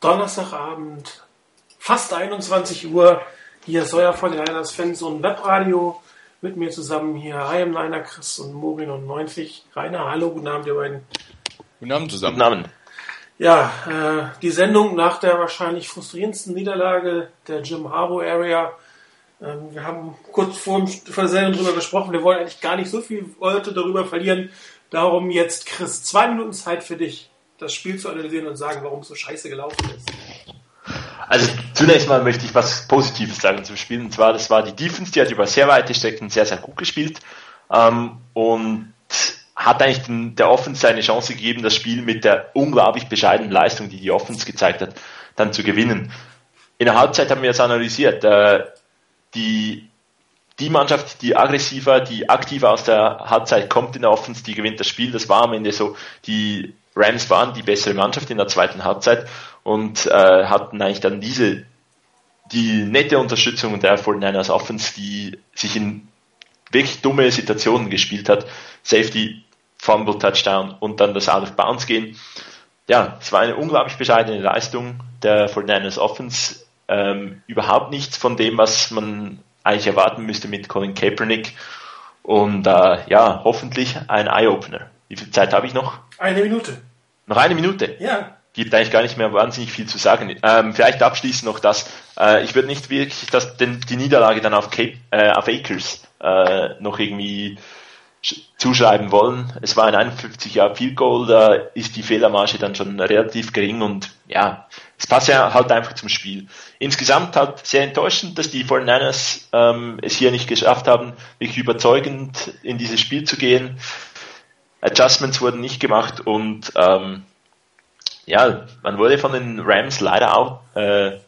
Donnerstagabend, fast 21 Uhr. Hier ist euer 49ers Fans und Webradio. Mit mir zusammen hier I am Niner Chris und Mobi99. Rainer, hallo, guten Abend, ihr beiden. Guten Abend zusammen. Guten Abend. Ja, äh, die Sendung nach der wahrscheinlich frustrierendsten Niederlage der Jim Harbour Area. Ähm, wir haben kurz vor, vor der Sendung darüber gesprochen. Wir wollen eigentlich gar nicht so viel heute darüber verlieren. Darum jetzt, Chris, zwei Minuten Zeit für dich, das Spiel zu analysieren und sagen, warum es so scheiße gelaufen ist. Also zunächst mal möchte ich was Positives sagen zum Spiel. Und zwar, das war die Defense, die hat über sehr weite Strecken sehr, sehr gut gespielt ähm, und hat eigentlich den, der Offense eine Chance gegeben, das Spiel mit der unglaublich bescheidenen Leistung, die die Offense gezeigt hat, dann zu gewinnen. In der Halbzeit haben wir es analysiert. Äh, die, die Mannschaft, die aggressiver, die aktiver aus der Halbzeit kommt in der Offense, die gewinnt das Spiel. Das war am Ende so. Die Rams waren die bessere Mannschaft in der zweiten Halbzeit und äh, hatten eigentlich dann diese, die nette Unterstützung der 49ers Offense, die sich in wirklich dumme Situationen gespielt hat. Safety, Fumble, Touchdown und dann das Out of Bounds gehen. Ja, es war eine unglaublich bescheidene Leistung der 49ers Offense. Ähm, überhaupt nichts von dem, was man eigentlich erwarten müsste mit Colin Kaepernick. Und äh, ja, hoffentlich ein Eye-Opener. Wie viel Zeit habe ich noch? Eine Minute. Noch eine Minute? Ja gibt eigentlich gar nicht mehr wahnsinnig viel zu sagen. Ähm, vielleicht abschließend noch das. Äh, ich würde nicht wirklich das, den, die Niederlage dann auf, Cape, äh, auf Akers äh, noch irgendwie zuschreiben wollen. Es war ein 51 Jahr Field Goal, da ist die Fehlermarge dann schon relativ gering und ja, es passt ja halt einfach zum Spiel. Insgesamt halt sehr enttäuschend, dass die 49ers ähm, es hier nicht geschafft haben, wirklich überzeugend in dieses Spiel zu gehen. Adjustments wurden nicht gemacht und ähm, ja, man wurde von den Rams leider auch äh,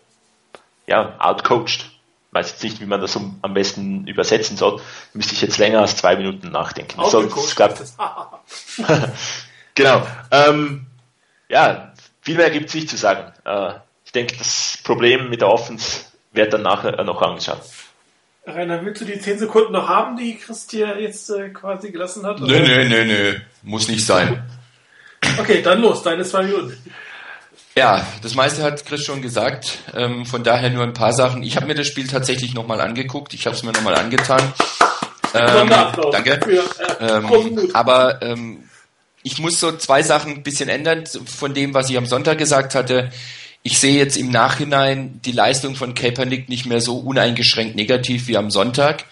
ja, outcoached. Weiß jetzt nicht, wie man das um, am besten übersetzen soll. Müsste ich jetzt länger als zwei Minuten nachdenken. Sonst, glaub, genau. Ähm, ja, viel mehr gibt es nicht zu sagen. Äh, ich denke, das Problem mit der Offense wird dann nachher noch angeschaut. Rainer, willst du die 10 Sekunden noch haben, die Christian jetzt äh, quasi gelassen hat? Nö, nö, nö, nö. Muss nicht sein. Okay, dann los, deine zwei Minuten. Ja, das meiste hat Chris schon gesagt. Ähm, von daher nur ein paar Sachen. Ich habe mir das Spiel tatsächlich nochmal angeguckt. Ich habe es mir nochmal angetan. Ähm, danke. Für, äh, ähm, aber ähm, ich muss so zwei Sachen ein bisschen ändern von dem, was ich am Sonntag gesagt hatte. Ich sehe jetzt im Nachhinein die Leistung von Kaepernick nicht mehr so uneingeschränkt negativ wie am Sonntag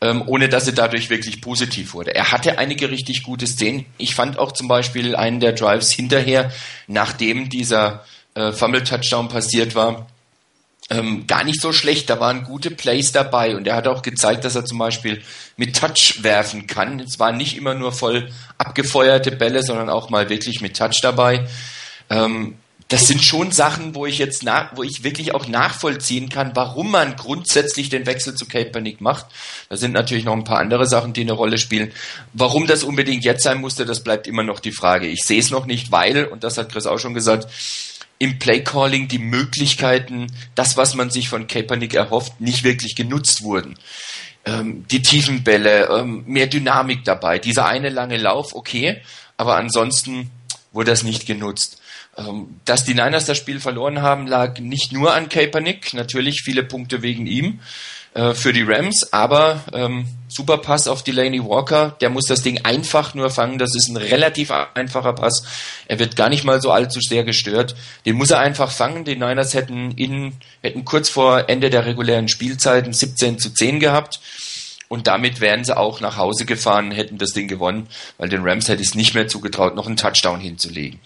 ähm, ohne dass er dadurch wirklich positiv wurde. Er hatte einige richtig gute Szenen. Ich fand auch zum Beispiel einen der Drives hinterher, nachdem dieser äh, Fumble-Touchdown passiert war, ähm, gar nicht so schlecht. Da waren gute Plays dabei und er hat auch gezeigt, dass er zum Beispiel mit Touch werfen kann. Es waren nicht immer nur voll abgefeuerte Bälle, sondern auch mal wirklich mit Touch dabei. Ähm, das sind schon Sachen, wo ich jetzt nach, wo ich wirklich auch nachvollziehen kann, warum man grundsätzlich den Wechsel zu Kaepernick macht. Da sind natürlich noch ein paar andere Sachen, die eine Rolle spielen. Warum das unbedingt jetzt sein musste, das bleibt immer noch die Frage. Ich sehe es noch nicht, weil, und das hat Chris auch schon gesagt, im Playcalling die Möglichkeiten, das, was man sich von Kaepernick erhofft, nicht wirklich genutzt wurden. Ähm, die tiefen Bälle, ähm, mehr Dynamik dabei. Dieser eine lange Lauf, okay, aber ansonsten wurde das nicht genutzt. Ähm, dass die Niners das Spiel verloren haben, lag nicht nur an Kaepernick, natürlich viele Punkte wegen ihm äh, für die Rams, aber ähm, super Pass auf Delaney Walker, der muss das Ding einfach nur fangen, das ist ein relativ einfacher Pass, er wird gar nicht mal so allzu sehr gestört, den muss er einfach fangen, die Niners hätten ihn, hätten kurz vor Ende der regulären Spielzeiten 17 zu 10 gehabt, und damit wären sie auch nach Hause gefahren, hätten das Ding gewonnen, weil den Rams hätte es nicht mehr zugetraut, noch einen Touchdown hinzulegen.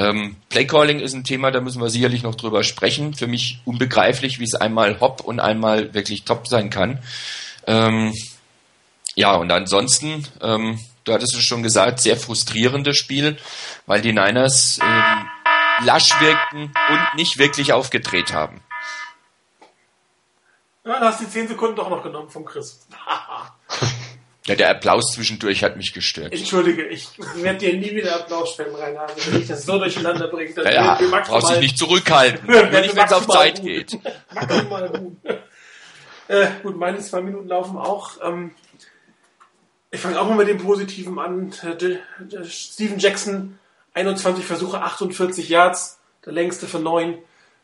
Ähm, Playcalling ist ein Thema, da müssen wir sicherlich noch drüber sprechen. Für mich unbegreiflich, wie es einmal hopp und einmal wirklich top sein kann. Ähm, ja, und ansonsten, ähm, du hattest es schon gesagt, sehr frustrierendes Spiel, weil die Niners ähm, lasch wirkten und nicht wirklich aufgedreht haben. Ja, da hast du die 10 Sekunden doch noch genommen vom Chris. ja, der Applaus zwischendurch hat mich gestört. Entschuldige, ich werde dir nie wieder Applaus spenden, Rainer. Also wenn ich das so durcheinander bringe, dann ja, ja, brauchst dich nicht zurückhalten. Wenn es auf Zeit gut. geht. Maximal gut. Äh, gut, meine zwei Minuten laufen auch. Ähm, ich fange auch mal mit dem Positiven an. Steven Jackson, 21 Versuche, 48 Yards, der längste von neun.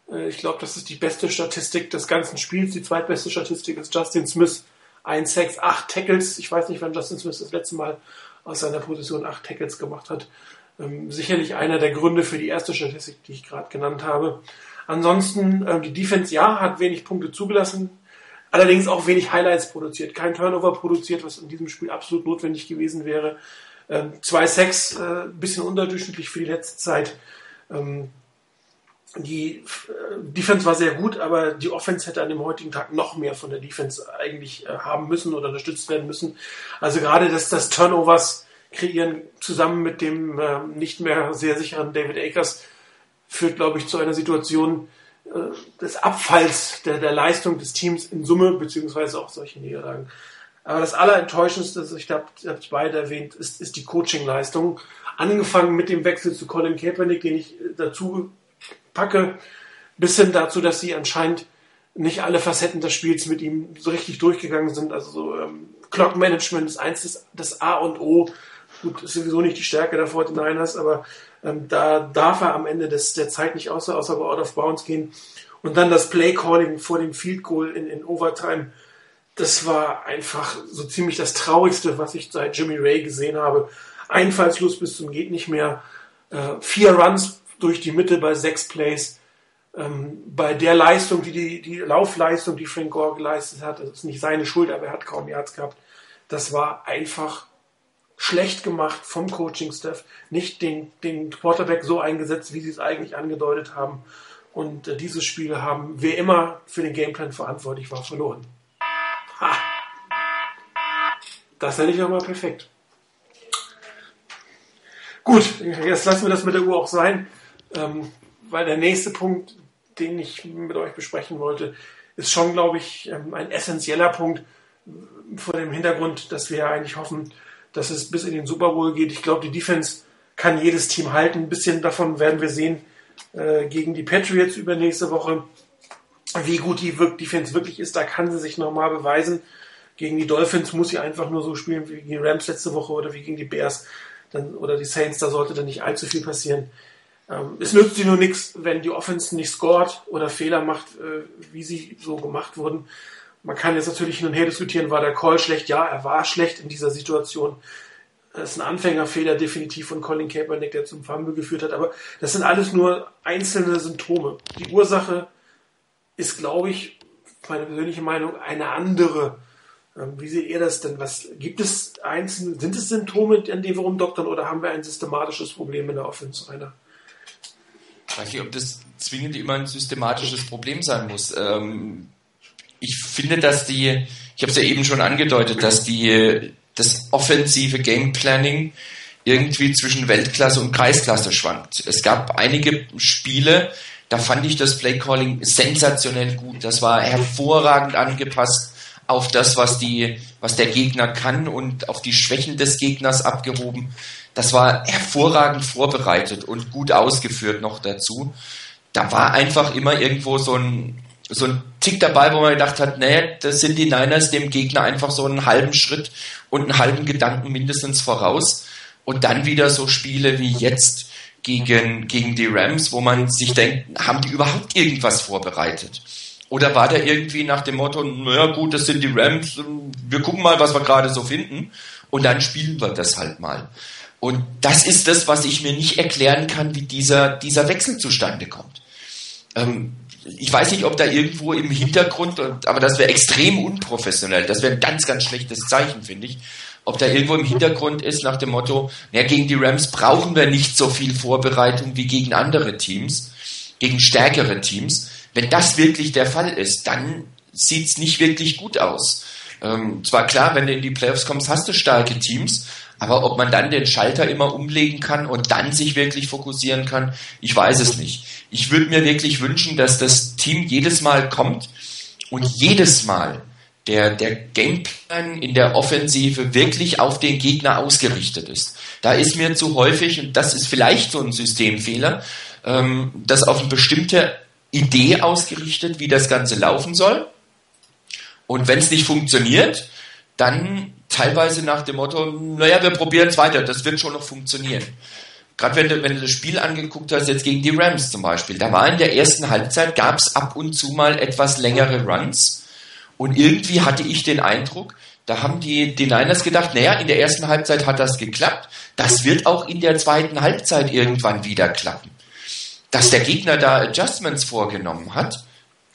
Äh, ich glaube, das ist die beste Statistik des ganzen Spiels. Die zweitbeste Statistik ist Justin Smith. Ein Sex, acht Tackles. Ich weiß nicht, wann Justin Smith das letzte Mal aus seiner Position acht Tackles gemacht hat. Ähm, sicherlich einer der Gründe für die erste Statistik, die ich gerade genannt habe. Ansonsten, äh, die Defense, ja, hat wenig Punkte zugelassen. Allerdings auch wenig Highlights produziert. Kein Turnover produziert, was in diesem Spiel absolut notwendig gewesen wäre. Ähm, zwei Sacks, äh, bisschen unterdurchschnittlich für die letzte Zeit. Ähm, die äh, Defense war sehr gut, aber die Offense hätte an dem heutigen Tag noch mehr von der Defense eigentlich äh, haben müssen oder unterstützt werden müssen. Also gerade das, das Turnovers kreieren zusammen mit dem äh, nicht mehr sehr sicheren David Akers führt, glaube ich, zu einer Situation äh, des Abfalls der, der Leistung des Teams in Summe, beziehungsweise auch solche Niederlagen. Aber das Allerenttäuschendste, ich glaube, ihr habt es beide erwähnt, ist, ist die Coaching-Leistung. Angefangen mit dem Wechsel zu Colin Kaepernick, den ich äh, dazu packe, bis hin dazu, dass sie anscheinend nicht alle Facetten des Spiels mit ihm so richtig durchgegangen sind. Also so, ähm, Clock Management ist eins des A und O. Gut, ist sowieso nicht die Stärke der 49ers, aber ähm, da darf er am Ende des, der Zeit nicht außer, außer out of bounds gehen. Und dann das Play Calling vor dem Field Goal in, in Overtime. Das war einfach so ziemlich das Traurigste, was ich seit Jimmy Ray gesehen habe. Einfallslos bis zum geht nicht mehr. Äh, vier Runs durch die Mitte bei sechs Plays. Ähm, bei der Leistung, die, die, die Laufleistung, die Frank Gore geleistet hat, das ist nicht seine Schuld, aber er hat kaum Yards gehabt. Das war einfach schlecht gemacht vom Coaching-Staff, nicht den, den Quarterback so eingesetzt, wie sie es eigentlich angedeutet haben. Und äh, diese Spiele haben, wer immer für den Gameplan verantwortlich war, verloren. Ha! Das nenne ich auch mal perfekt. Gut, jetzt lassen wir das mit der Uhr auch sein, ähm, weil der nächste Punkt, den ich mit euch besprechen wollte, ist schon, glaube ich, ähm, ein essentieller Punkt vor dem Hintergrund, dass wir eigentlich hoffen, dass es bis in den Super Bowl geht. Ich glaube, die Defense kann jedes Team halten. Ein bisschen davon werden wir sehen äh, gegen die Patriots übernächste Woche. Wie gut die Defense wirklich ist, da kann sie sich nochmal beweisen. Gegen die Dolphins muss sie einfach nur so spielen wie gegen die Rams letzte Woche oder wie gegen die Bears dann, oder die Saints. Da sollte dann nicht allzu viel passieren. Ähm, es nützt sie nur nichts, wenn die Offense nicht scored oder Fehler macht, äh, wie sie so gemacht wurden. Man kann jetzt natürlich hin und her diskutieren, war der Call schlecht? Ja, er war schlecht in dieser Situation. Das ist ein Anfängerfehler definitiv von Colin Kaepernick, der zum Fumble geführt hat. Aber das sind alles nur einzelne Symptome. Die Ursache ist, glaube ich, meine persönliche Meinung, eine andere. Ähm, wie seht ihr das denn? Was gibt es einzelne, sind es Symptome, an denen wir rumdoktern, oder haben wir ein systematisches Problem in der Offense? Weiß nicht, ob das zwingend immer ein systematisches Problem sein muss. Ähm, ich finde, dass die, ich habe es ja eben schon angedeutet, dass die das offensive Game Planning irgendwie zwischen Weltklasse und Kreisklasse schwankt. Es gab einige Spiele, da fand ich das Play Calling sensationell gut. Das war hervorragend angepasst auf das, was die, was der Gegner kann und auf die Schwächen des Gegners abgehoben. Das war hervorragend vorbereitet und gut ausgeführt noch dazu. Da war einfach immer irgendwo so ein so ein Tick dabei, wo man gedacht hat, nee, das sind die Niners dem Gegner einfach so einen halben Schritt und einen halben Gedanken mindestens voraus. Und dann wieder so Spiele wie jetzt gegen, gegen die Rams, wo man sich denkt, haben die überhaupt irgendwas vorbereitet? Oder war der irgendwie nach dem Motto, naja gut, das sind die Rams, wir gucken mal, was wir gerade so finden und dann spielen wir das halt mal. Und das ist das, was ich mir nicht erklären kann, wie dieser, dieser Wechsel zustande kommt. Ähm, ich weiß nicht, ob da irgendwo im Hintergrund, aber das wäre extrem unprofessionell. Das wäre ein ganz, ganz schlechtes Zeichen, finde ich. Ob da irgendwo im Hintergrund ist nach dem Motto, ja, gegen die Rams brauchen wir nicht so viel Vorbereitung wie gegen andere Teams, gegen stärkere Teams. Wenn das wirklich der Fall ist, dann sieht es nicht wirklich gut aus. Ähm, zwar klar, wenn du in die Playoffs kommst, hast du starke Teams, aber ob man dann den Schalter immer umlegen kann und dann sich wirklich fokussieren kann, ich weiß es nicht. Ich würde mir wirklich wünschen, dass das Team jedes Mal kommt und jedes Mal der, der Gameplan in der Offensive wirklich auf den Gegner ausgerichtet ist. Da ist mir zu häufig, und das ist vielleicht so ein Systemfehler, ähm, das auf eine bestimmte Idee ausgerichtet, wie das Ganze laufen soll. Und wenn es nicht funktioniert, dann teilweise nach dem Motto, naja, wir probieren es weiter, das wird schon noch funktionieren. gerade wenn du, wenn du das Spiel angeguckt hast, jetzt gegen die Rams zum Beispiel, da war in der ersten Halbzeit, gab es ab und zu mal etwas längere Runs. Und irgendwie hatte ich den Eindruck, da haben die, die Niners gedacht, naja, in der ersten Halbzeit hat das geklappt. Das wird auch in der zweiten Halbzeit irgendwann wieder klappen. Dass der Gegner da Adjustments vorgenommen hat,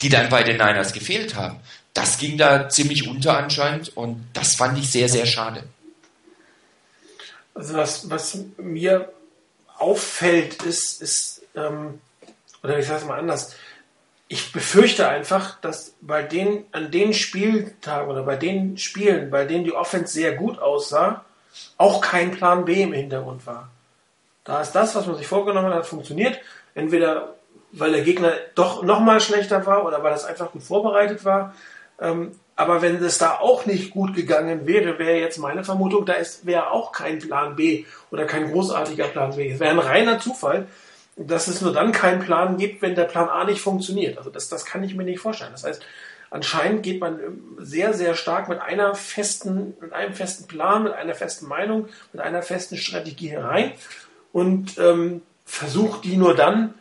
die dann bei den Niners gefehlt haben, das ging da ziemlich unter anscheinend und das fand ich sehr, sehr schade. Also was, was mir auffällt, ist, ist ähm, oder ich sage es mal anders, ich befürchte einfach, dass bei den, an den Spieltagen oder bei den Spielen, bei denen die Offense sehr gut aussah, auch kein Plan B im Hintergrund war. Da ist das, was man sich vorgenommen hat, funktioniert. Entweder weil der Gegner doch nochmal schlechter war oder weil das einfach gut vorbereitet war. Ähm, aber wenn es da auch nicht gut gegangen wäre, wäre jetzt meine Vermutung, da wäre auch kein Plan B oder kein großartiger Plan B. Es wäre ein reiner Zufall, dass es nur dann keinen Plan gibt, wenn der Plan A nicht funktioniert. Also das, das kann ich mir nicht vorstellen. Das heißt, anscheinend geht man sehr, sehr stark mit einer festen, mit einem festen Plan, mit einer festen Meinung, mit einer festen Strategie herein und ähm, versucht die nur dann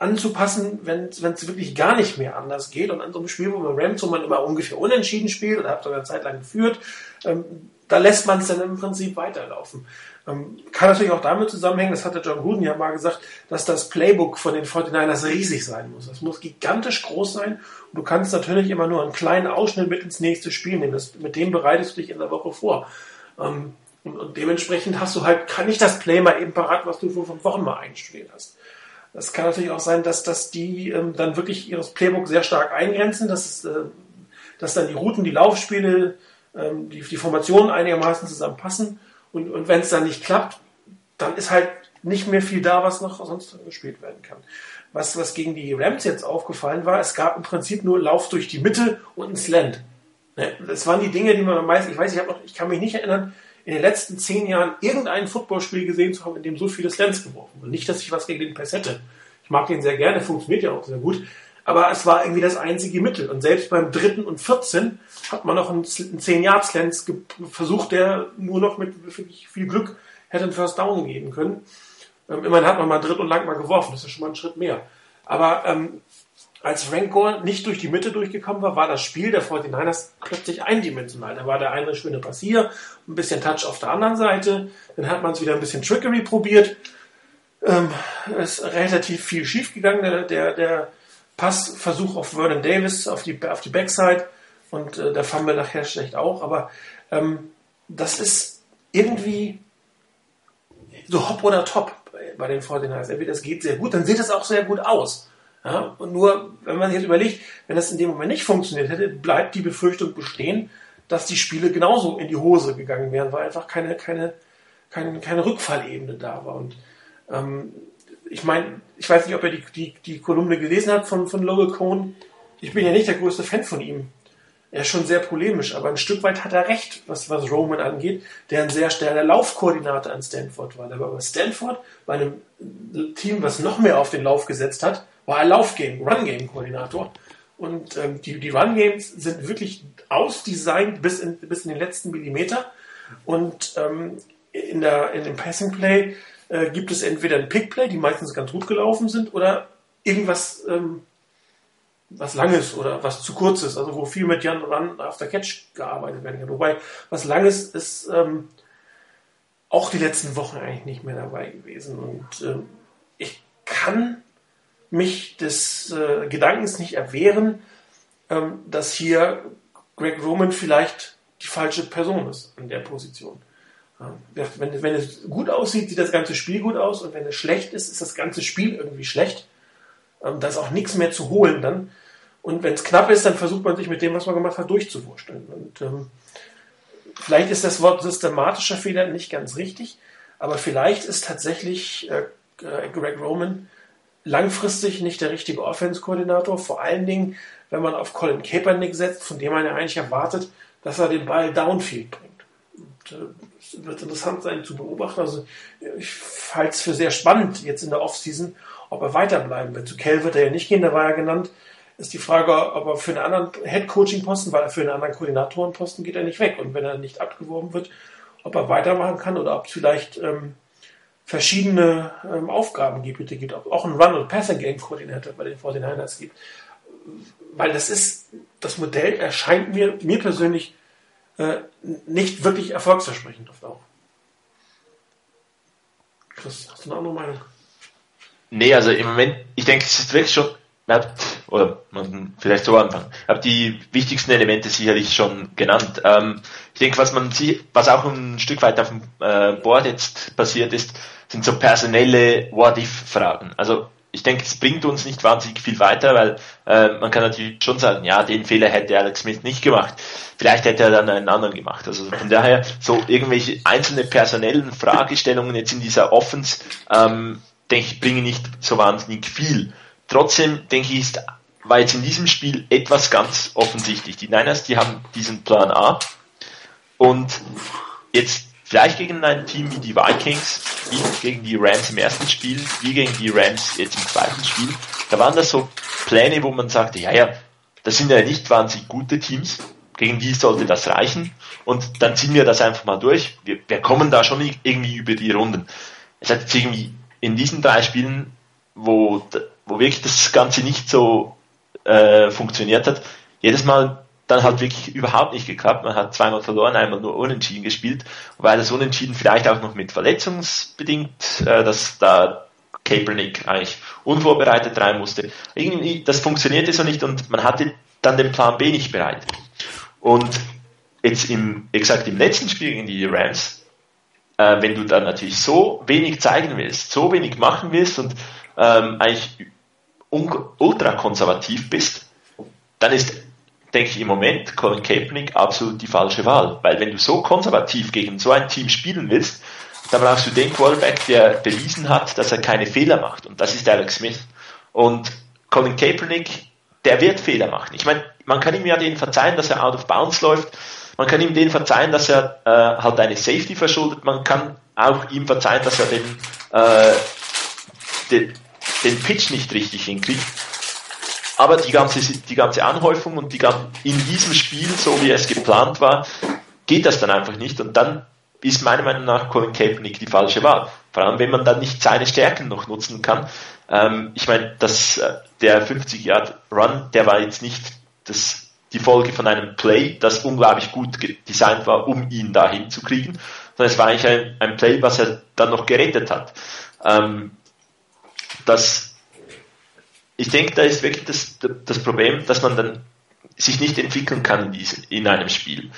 anzupassen, wenn es wirklich gar nicht mehr anders geht. Und an so einem Spiel, wo man Rams, wo man immer ungefähr unentschieden spielt oder hat sogar eine Zeit lang geführt, ähm, da lässt man es dann im Prinzip weiterlaufen. Ähm, kann natürlich auch damit zusammenhängen, das hatte John Gruden ja mal gesagt, dass das Playbook von den 49ers riesig sein muss. Das muss gigantisch groß sein und du kannst natürlich immer nur einen kleinen Ausschnitt mit ins nächste Spiel nehmen. Das, mit dem bereitest du dich in der Woche vor. Ähm, und, und, dementsprechend hast du halt, kann ich das Play mal eben parat, was du vor fünf Wochen mal einstudiert hast. Es kann natürlich auch sein, dass, dass die ähm, dann wirklich ihres Playbook sehr stark eingrenzen, dass, äh, dass dann die Routen, die Laufspiele, ähm, die, die Formationen einigermaßen zusammenpassen. Und, und wenn es dann nicht klappt, dann ist halt nicht mehr viel da, was noch sonst gespielt werden kann. Was, was gegen die Rams jetzt aufgefallen war, es gab im Prinzip nur Lauf durch die Mitte und ein Slant. Ne, das waren die Dinge, die man am ich weiß, ich, noch, ich kann mich nicht erinnern, in den letzten zehn Jahren irgendein Footballspiel gesehen zu haben, in dem so viele Slants geworfen wurden. Nicht, dass ich was gegen den Pass hätte. Ich mag den sehr gerne, funktioniert ja auch sehr gut. Aber es war irgendwie das einzige Mittel. Und selbst beim dritten und 14 hat man noch einen 10-Yard-Slants versucht, der nur noch mit wirklich viel Glück hätte einen First Down geben können. Ähm, immerhin hat man mal dritt und lang mal geworfen. Das ist schon mal ein Schritt mehr. Aber ähm, als Rancor nicht durch die Mitte durchgekommen war, war das Spiel der 49ers plötzlich eindimensional. Da war der eine schöne Pass hier, ein bisschen Touch auf der anderen Seite, dann hat man es wieder ein bisschen Trickery probiert. Ähm, es ist relativ viel schiefgegangen. Der, der, der Passversuch auf Vernon Davis auf die, auf die Backside und äh, der Fumble nachher schlecht auch, aber ähm, das ist irgendwie so hopp oder top bei den 49ers. Entweder das geht sehr gut, dann sieht es auch sehr gut aus. Ja, und nur, wenn man sich jetzt überlegt, wenn das in dem Moment nicht funktioniert hätte, bleibt die Befürchtung bestehen, dass die Spiele genauso in die Hose gegangen wären, weil einfach keine, keine, keine, keine Rückfallebene da war. Und ähm, ich meine, ich weiß nicht, ob er die, die, die Kolumne gelesen hat von, von Logan Cohn. Ich bin ja nicht der größte Fan von ihm. Er ist schon sehr polemisch, aber ein Stück weit hat er recht, was, was Roman angeht, der ein sehr starker Laufkoordinator an Stanford war. Aber Stanford, bei einem Team, was noch mehr auf den Lauf gesetzt hat, war er Laufgame, Run-Game-Koordinator. Und ähm, die, die Run-Games sind wirklich ausdesignt bis in, bis in den letzten Millimeter. Und ähm, in, der, in dem Passing Play äh, gibt es entweder ein Pick Play, die meistens ganz gut gelaufen sind, oder irgendwas ähm, was Langes oder was zu kurzes, also wo viel mit Jan Run after Catch gearbeitet werden kann. Wobei was Langes ist ähm, auch die letzten Wochen eigentlich nicht mehr dabei gewesen. Und ähm, ich kann mich des äh, Gedankens nicht erwehren, ähm, dass hier Greg Roman vielleicht die falsche Person ist in der Position. Ähm, wenn, wenn es gut aussieht, sieht das ganze Spiel gut aus und wenn es schlecht ist, ist das ganze Spiel irgendwie schlecht. Ähm, da ist auch nichts mehr zu holen dann. Und wenn es knapp ist, dann versucht man sich mit dem, was man gemacht hat, durchzuwursteln. Und ähm, vielleicht ist das Wort systematischer Fehler nicht ganz richtig, aber vielleicht ist tatsächlich äh Greg Roman langfristig nicht der richtige Offense-Koordinator, vor allen Dingen, wenn man auf Colin Kaepernick setzt, von dem man ja eigentlich erwartet, dass er den Ball downfield bringt. Und, äh, es wird interessant sein zu beobachten. Also ich halte es für sehr spannend jetzt in der Offseason, ob er weiterbleiben wird. Zu Kell wird er ja nicht gehen, da war er genannt. Ist die Frage, ob er für einen anderen Head-Coaching-Posten, weil er für einen anderen Koordinatorenposten geht er nicht weg. Und wenn er nicht abgeworben wird, ob er weitermachen kann oder ob es vielleicht ähm, verschiedene ähm, Aufgabengebiete gibt, auch ein Run- und Passing-Game-Koordinator bei den 49ers gibt. Weil das ist, das Modell erscheint mir, mir persönlich äh, nicht wirklich erfolgsversprechend auf Dauer. Chris, hast du eine andere Meinung? Nee, also im Moment, ich denke, es ist wirklich schon, oder man vielleicht so anfangen. Ich habe die wichtigsten Elemente sicherlich schon genannt. Ähm, ich denke, was man was auch ein Stück weit auf dem äh, Board jetzt passiert ist, sind so personelle What-If-Fragen. Also ich denke, es bringt uns nicht wahnsinnig viel weiter, weil äh, man kann natürlich schon sagen, ja, den Fehler hätte Alex Smith nicht gemacht. Vielleicht hätte er dann einen anderen gemacht. Also von daher so irgendwelche einzelne personellen Fragestellungen jetzt in dieser Offense, ähm, denke ich, bringen nicht so wahnsinnig viel. Trotzdem denke ich, ist, war jetzt in diesem Spiel etwas ganz offensichtlich. Die Niners, die haben diesen Plan A und jetzt Vielleicht gegen ein Team wie die Vikings, wie gegen die Rams im ersten Spiel, wie gegen die Rams jetzt im zweiten Spiel. Da waren das so Pläne, wo man sagte, ja, ja, das sind ja nicht wahnsinnig gute Teams, gegen die sollte das reichen und dann ziehen wir das einfach mal durch. Wir, wir kommen da schon irgendwie über die Runden. Es hat jetzt irgendwie in diesen drei Spielen, wo, wo wirklich das Ganze nicht so äh, funktioniert hat, jedes Mal dann hat wirklich überhaupt nicht geklappt. Man hat zweimal verloren, einmal nur unentschieden gespielt, weil das Unentschieden vielleicht auch noch mit verletzungsbedingt, äh, dass da Kaepernick eigentlich unvorbereitet rein musste. Irgendwie, das funktionierte so nicht und man hatte dann den Plan B nicht bereit. Und jetzt im, gesagt, im letzten Spiel gegen die Rams, äh, wenn du dann natürlich so wenig zeigen willst, so wenig machen willst und ähm, eigentlich ultra konservativ bist, dann ist denke ich im Moment Colin Kaepernick absolut die falsche Wahl. Weil wenn du so konservativ gegen so ein Team spielen willst, dann brauchst du den Quarterback, der bewiesen hat, dass er keine Fehler macht. Und das ist Alex Smith. Und Colin Kaepernick, der wird Fehler machen. Ich meine, man kann ihm ja den verzeihen, dass er out of bounds läuft. Man kann ihm den verzeihen, dass er äh, halt eine Safety verschuldet. Man kann auch ihm verzeihen, dass er den, äh, den, den Pitch nicht richtig hinkriegt. Aber die ganze, die ganze Anhäufung und die, in diesem Spiel, so wie es geplant war, geht das dann einfach nicht. Und dann ist meiner Meinung nach Colin Kaepernick die falsche Wahl. Vor allem, wenn man dann nicht seine Stärken noch nutzen kann. Ähm, ich meine, dass äh, der 50 Yard Run, der war jetzt nicht das, die Folge von einem Play, das unglaublich gut designt war, um ihn dahin zu kriegen, sondern es war eigentlich ein, ein Play, was er dann noch gerettet hat. Ähm, das ich denke, da ist wirklich das, das Problem, dass man dann sich nicht entwickeln kann in, einem Spiel.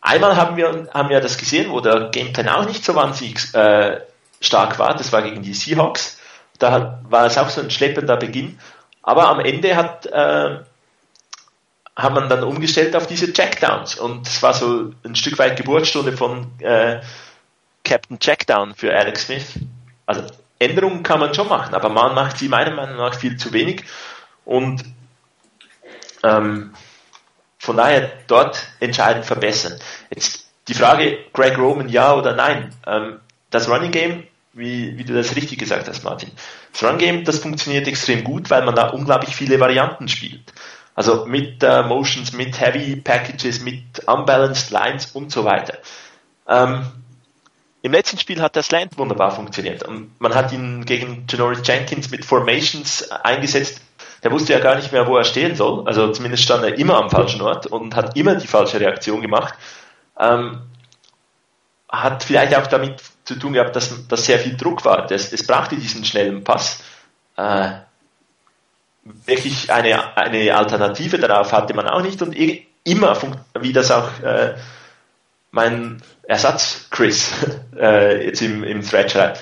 Einmal haben wir, haben wir das gesehen, wo der Gameplan auch nicht so wahnsinnig äh, stark war. Das war gegen die Seahawks. Da war es auch so ein schleppender Beginn. Aber am Ende hat, äh, hat man dann umgestellt auf diese Checkdowns. Und es war so ein Stück weit Geburtsstunde von äh, Captain Checkdown für Alex Smith. Also Änderungen kann man schon machen, aber man macht sie meiner Meinung nach viel zu wenig und ähm, von daher dort entscheidend verbessern. Jetzt die Frage, Greg Roman ja oder nein. Ähm, das Running Game, wie, wie du das richtig gesagt hast, Martin, das Run Game, das funktioniert extrem gut, weil man da unglaublich viele Varianten spielt. Also mit äh, Motions, mit Heavy Packages, mit Unbalanced Lines und so weiter. Ähm, im letzten Spiel hat der Slant wunderbar funktioniert und man hat ihn gegen Janoris Jenkins mit Formations eingesetzt. Der wusste ja gar nicht mehr, wo er stehen soll. Also zumindest stand er immer am falschen Ort und hat immer die falsche Reaktion gemacht. Ähm, hat vielleicht auch damit zu tun gehabt, dass, dass sehr viel Druck war. Das, es brauchte diesen schnellen Pass. Äh, wirklich eine, eine Alternative darauf hatte man auch nicht und immer, wie das auch äh, mein Ersatz Chris äh, jetzt im, im Thread schreibt.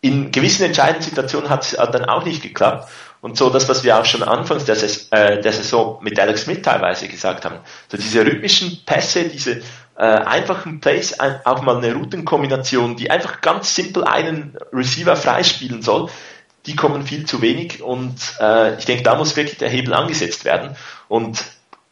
In gewissen entscheidenden Situationen hat es dann auch nicht geklappt. Und so das, was wir auch schon anfangs der, Saison, äh, der Saison mit Alex Smith teilweise gesagt haben. So diese rhythmischen Pässe, diese äh, einfachen Plays, ein, auch mal eine Routenkombination, die einfach ganz simpel einen Receiver freispielen soll, die kommen viel zu wenig und äh, ich denke, da muss wirklich der Hebel angesetzt werden. Und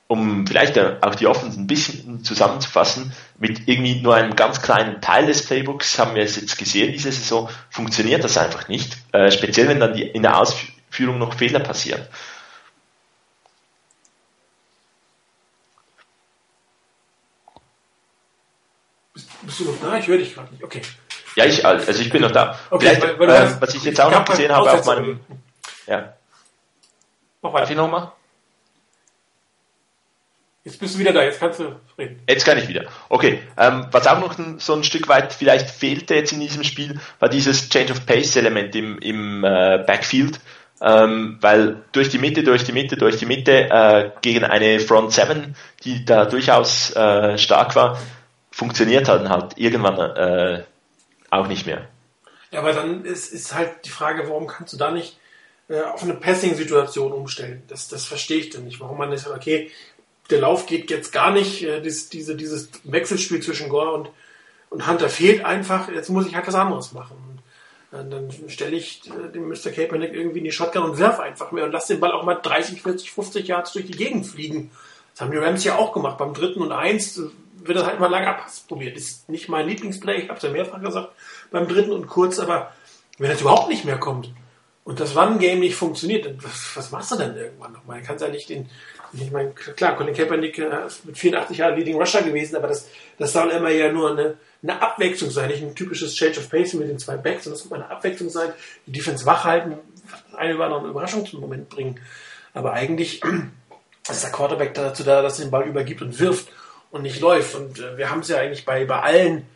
um vielleicht auch die Offense ein bisschen zusammenzufassen, mit irgendwie nur einem ganz kleinen Teil des Playbooks haben wir es jetzt gesehen, diese Saison funktioniert das einfach nicht, äh, speziell wenn dann die, in der Ausführung noch Fehler passieren. Bist, bist du noch da? Ich höre dich gerade nicht. Okay. Ja, ich, also ich bin noch da. Okay, Vielleicht, weil, weil äh, was ich jetzt auch noch gesehen habe auf meinem, ja. Mach weiter. Darf ich nochmal? Jetzt bist du wieder da, jetzt kannst du reden. Jetzt kann ich wieder. Okay, ähm, was auch noch so ein Stück weit vielleicht fehlte jetzt in diesem Spiel, war dieses Change of Pace Element im, im äh, Backfield. Ähm, weil durch die Mitte, durch die Mitte, durch die Mitte äh, gegen eine Front 7, die da durchaus äh, stark war, funktioniert dann halt irgendwann äh, auch nicht mehr. Ja, aber dann ist, ist halt die Frage, warum kannst du da nicht äh, auf eine Passing-Situation umstellen? Das, das verstehe ich dann nicht. Warum man nicht sagt, okay, der Lauf geht jetzt gar nicht, äh, dies, diese, dieses Wechselspiel zwischen Gore und, und Hunter fehlt einfach, jetzt muss ich halt was anderes machen. Und, äh, dann stelle ich äh, den Mr. Kaepernick irgendwie in die Shotgun und werf einfach mehr und lass den Ball auch mal 30, 40, 50 Yards durch die Gegend fliegen. Das haben die Rams ja auch gemacht. Beim dritten und eins wird das halt mal langer Pass probiert. Ist nicht mein Lieblingsplay, ich habe es ja mehrfach gesagt, beim dritten und kurz, aber wenn das überhaupt nicht mehr kommt und das One-Game nicht funktioniert, was, was machst du denn irgendwann nochmal? Du kannst ja nicht den, ich meine, klar, Colin Kaepernick äh, ist mit 84 Jahren Leading Rusher gewesen, aber das, das soll immer ja nur eine, eine Abwechslung sein, nicht ein typisches Change of Pace mit den zwei Backs, sondern es muss eine Abwechslung sein, die Defense wach halten, eine oder andere Überraschung zum Moment bringen. Aber eigentlich ist der Quarterback dazu da, dass er den Ball übergibt und wirft und nicht läuft. Und äh, wir haben es ja eigentlich bei, bei allen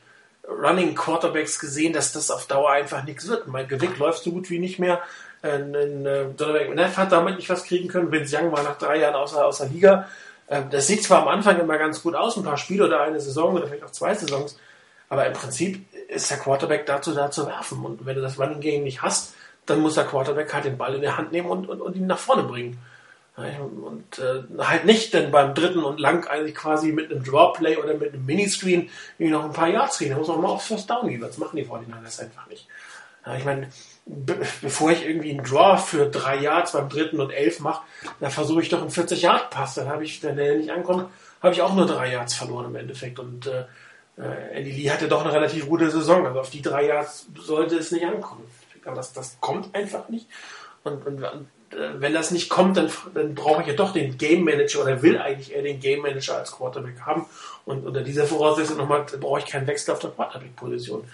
Running Quarterbacks gesehen, dass das auf Dauer einfach nichts wird. Mein Gewick läuft so gut wie nicht mehr. Äh, äh, Donovan McNabb hat damit nicht was kriegen können. Vince Young war nach drei Jahren außer, außer Liga. Äh, das sieht zwar am Anfang immer ganz gut aus, ein paar Spiele oder eine Saison oder vielleicht auch zwei Saisons, aber im Prinzip ist der Quarterback dazu da zu werfen. Und wenn du das Running Game nicht hast, dann muss der Quarterback halt den Ball in der Hand nehmen und, und, und ihn nach vorne bringen. Und äh, halt nicht denn beim dritten und lang eigentlich quasi mit einem Drawplay oder mit einem Miniscreen irgendwie noch ein paar Yards kriegen. Da muss man mal auf First Down gehen. Das machen die Fortinanders einfach nicht. Ja, ich meine, be bevor ich irgendwie einen Draw für drei Yards beim dritten und elf mache, da versuche ich doch einen 40 Yard Pass. Dann habe ich, wenn der nicht ankommt, habe ich auch nur drei Yards verloren im Endeffekt. Und äh, äh, Andy Lee hatte doch eine relativ gute Saison. Also auf die drei Yards sollte es nicht ankommen. Aber das, das kommt einfach nicht. Und, und, und äh, wenn das nicht kommt, dann, dann brauche ich ja doch den Game Manager oder will eigentlich eher den Game Manager als Quarterback haben. Und unter dieser Voraussetzung nochmal brauche ich keinen Wechsel auf der Quarterback-Position.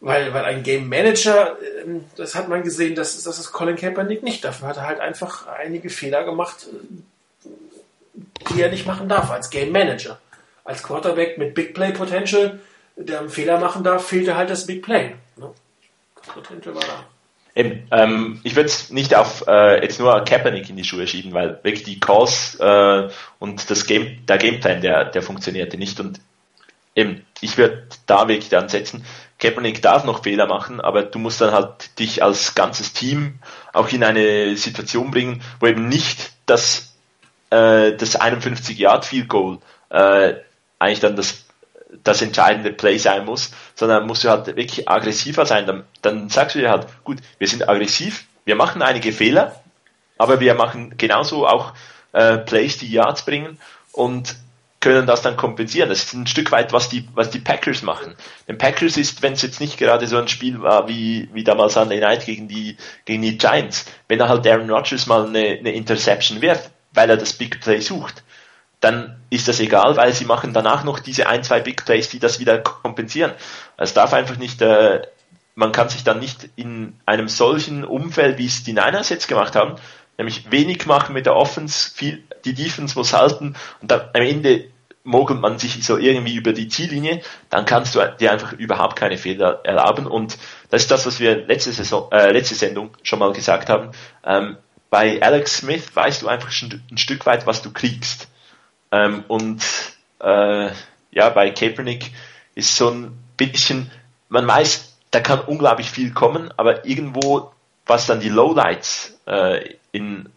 Weil, weil ein Game Manager, ähm, das hat man gesehen, das, das ist Colin Kaepernick nicht. Dafür hat er halt einfach einige Fehler gemacht, äh, die er nicht machen darf als Game Manager. Als Quarterback mit Big Play Potential, der einen Fehler machen darf, fehlte halt das Big Play. Ne? Das Potential war da. Eben, ähm, ich würde es nicht auf äh, jetzt nur Kaepernick in die Schuhe schieben, weil wirklich die Calls äh, und das Game, der Gameplan, der, der funktionierte nicht und eben, ich würde da wirklich ansetzen. Kaepernick darf noch Fehler machen, aber du musst dann halt dich als ganzes Team auch in eine Situation bringen, wo eben nicht das, äh, das 51 Yard Field Goal äh, eigentlich dann das das entscheidende Play sein muss, sondern musst du halt wirklich aggressiver sein. Dann, dann sagst du dir halt, gut, wir sind aggressiv, wir machen einige Fehler, aber wir machen genauso auch äh, Plays, die Yards bringen und können das dann kompensieren. Das ist ein Stück weit, was die, was die Packers machen. Den Packers ist, wenn es jetzt nicht gerade so ein Spiel war wie, wie damals Sunday Night gegen die, gegen die Giants, wenn da halt Aaron Rodgers mal eine, eine Interception wirft, weil er das Big Play sucht, dann ist das egal, weil sie machen danach noch diese ein, zwei Big Plays, die das wieder kompensieren. Es darf einfach nicht, äh, man kann sich dann nicht in einem solchen Umfeld, wie es die Niners jetzt gemacht haben, nämlich wenig machen mit der Offense, viel, die Defense muss halten und dann am Ende mogelt man sich so irgendwie über die Ziellinie, dann kannst du dir einfach überhaupt keine Fehler erlauben und das ist das, was wir letzte, Saison, äh, letzte Sendung schon mal gesagt haben. Ähm, bei Alex Smith weißt du einfach schon ein Stück weit, was du kriegst. Ähm, und äh, ja, bei Kaepernick ist so ein bisschen, man weiß, da kann unglaublich viel kommen, aber irgendwo, was dann die Lowlights äh, in,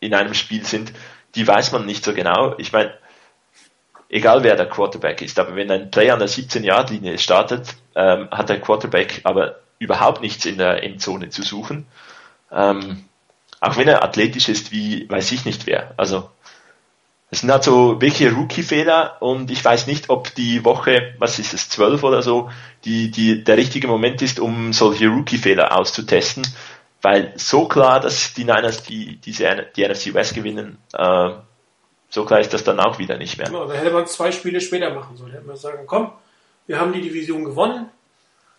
in einem Spiel sind, die weiß man nicht so genau. Ich meine, egal wer der Quarterback ist, aber wenn ein Play an der 17-Yard-Linie startet, ähm, hat der Quarterback aber überhaupt nichts in der Endzone zu suchen. Ähm, auch wenn er athletisch ist, wie weiß ich nicht wer. Also das sind halt so welche Rookie-Fehler und ich weiß nicht, ob die Woche, was ist es, 12 oder so, die, die, der richtige Moment ist, um solche Rookie-Fehler auszutesten, weil so klar, dass die Niners die, diese, die NFC West gewinnen, äh, so klar ist das dann auch wieder nicht mehr. Genau, da hätte man zwei Spiele später machen sollen. Hätte man sagen, komm, wir haben die Division gewonnen,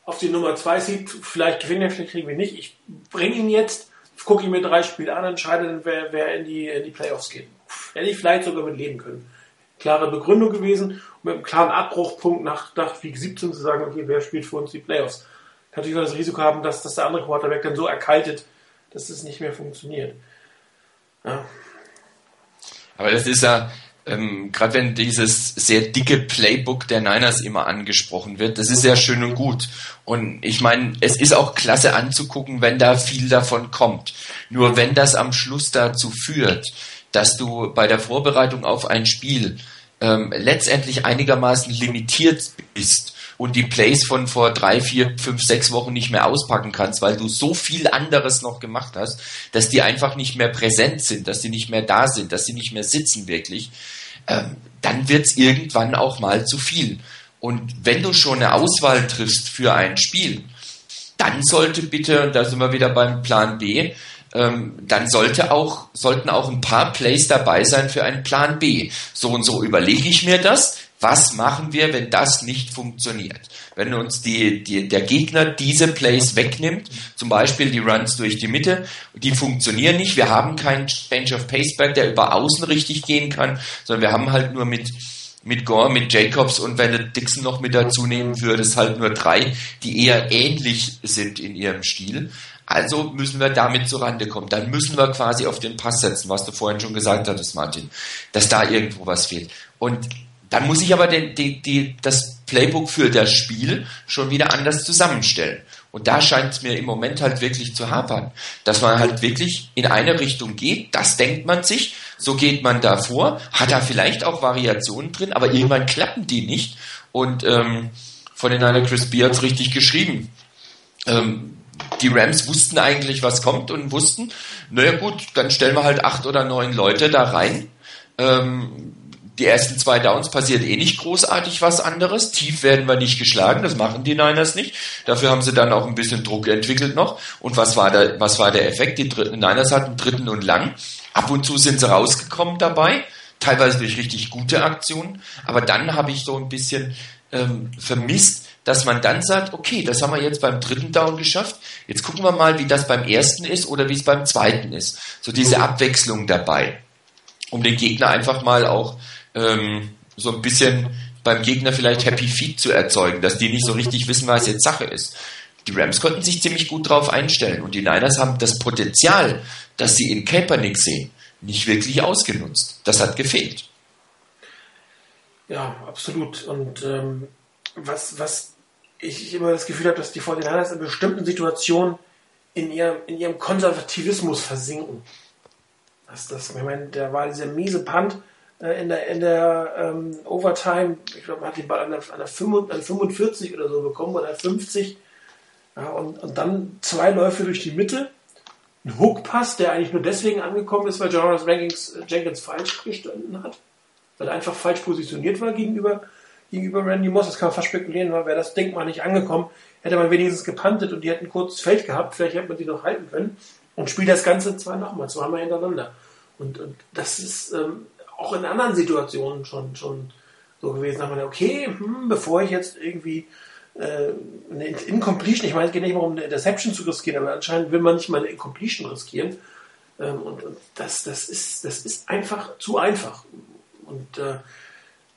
auf die Nummer 2 sieht, vielleicht gewinnen wir, vielleicht kriegen wir nicht. Ich bringe ihn jetzt, gucke ihn mir drei Spiele an, entscheide dann, wer, wer in, die, in die Playoffs geht. Hätte ich vielleicht sogar mit leben können. Klare Begründung gewesen mit einem klaren Abbruchpunkt nach, nach Week 17 zu sagen, okay, wer spielt für uns die Playoffs. Natürlich auch das Risiko haben, dass, dass der andere Quarterback dann so erkaltet, dass es nicht mehr funktioniert. Ja. Aber das ist ja, ähm, gerade wenn dieses sehr dicke Playbook der Niners immer angesprochen wird, das ist sehr schön und gut. Und ich meine, es ist auch klasse anzugucken, wenn da viel davon kommt. Nur wenn das am Schluss dazu führt, dass du bei der Vorbereitung auf ein Spiel ähm, letztendlich einigermaßen limitiert bist und die Plays von vor drei, vier, fünf, sechs Wochen nicht mehr auspacken kannst, weil du so viel anderes noch gemacht hast, dass die einfach nicht mehr präsent sind, dass sie nicht mehr da sind, dass sie nicht mehr sitzen wirklich, ähm, dann wird's irgendwann auch mal zu viel. Und wenn du schon eine Auswahl triffst für ein Spiel, dann sollte bitte, da sind wir wieder beim Plan B, ähm, dann sollte auch, sollten auch ein paar Plays dabei sein für einen Plan B. So und so überlege ich mir das. Was machen wir, wenn das nicht funktioniert? Wenn uns die, die, der Gegner diese Plays wegnimmt, zum Beispiel die Runs durch die Mitte, die funktionieren nicht. Wir haben keinen Change of Paceback, der über außen richtig gehen kann, sondern wir haben halt nur mit, mit Gore, mit Jacobs und wenn du Dixon noch mit dazu nehmen würdest, halt nur drei, die eher ähnlich sind in ihrem Stil. Also müssen wir damit zurande kommen. Dann müssen wir quasi auf den Pass setzen, was du vorhin schon gesagt hattest, Martin, dass da irgendwo was fehlt. Und dann muss ich aber den, die, die, das Playbook für das Spiel schon wieder anders zusammenstellen. Und da scheint es mir im Moment halt wirklich zu hapern, dass man halt wirklich in eine Richtung geht, das denkt man sich, so geht man da vor, hat da vielleicht auch Variationen drin, aber irgendwann klappen die nicht. Und ähm, von den einer Chris Beards richtig geschrieben. Ähm, die Rams wussten eigentlich, was kommt und wussten, naja gut, dann stellen wir halt acht oder neun Leute da rein. Ähm, die ersten zwei Downs passiert eh nicht großartig was anderes. Tief werden wir nicht geschlagen, das machen die Niners nicht. Dafür haben sie dann auch ein bisschen Druck entwickelt noch. Und was war der, was war der Effekt? Die dritten Niners hatten dritten und lang. Ab und zu sind sie rausgekommen dabei, teilweise durch richtig gute Aktionen. Aber dann habe ich so ein bisschen ähm, vermisst, dass man dann sagt, okay, das haben wir jetzt beim dritten Down geschafft, jetzt gucken wir mal, wie das beim ersten ist oder wie es beim zweiten ist. So diese Abwechslung dabei, um den Gegner einfach mal auch ähm, so ein bisschen beim Gegner vielleicht Happy Feet zu erzeugen, dass die nicht so richtig wissen, was jetzt Sache ist. Die Rams konnten sich ziemlich gut drauf einstellen und die Niners haben das Potenzial, das sie in Kaepernick sehen, nicht wirklich ausgenutzt. Das hat gefehlt. Ja, absolut. Und ähm, was, was ich immer das Gefühl habe, dass die 49ers in bestimmten Situationen in ihrem, in ihrem Konservativismus versinken. Das, das, ich meine, da war dieser miese Punt in der, in der ähm, Overtime, ich glaube, man hat den Ball an der, an der 45 oder so bekommen oder 50. Ja, und, und dann zwei Läufe durch die Mitte, ein Hookpass, der eigentlich nur deswegen angekommen ist, weil Jonas Jenkins, Jenkins falsch gestanden hat, weil er einfach falsch positioniert war gegenüber gegenüber Randy Moss. Das kann man fast spekulieren, weil wäre das Ding mal nicht angekommen, hätte man wenigstens gepantet und die hätten ein kurzes Feld gehabt. Vielleicht hätte man die noch halten können und spielt das Ganze zwei nochmal, zweimal hintereinander. Und, und das ist ähm, auch in anderen Situationen schon, schon so gewesen. Da man, okay, hm, bevor ich jetzt irgendwie äh, eine Incompletion, ich meine, es geht nicht mal um eine Interception zu riskieren, aber anscheinend will man nicht mal eine Incompletion riskieren. Ähm, und, und das, das, ist, das ist einfach zu einfach. Und äh,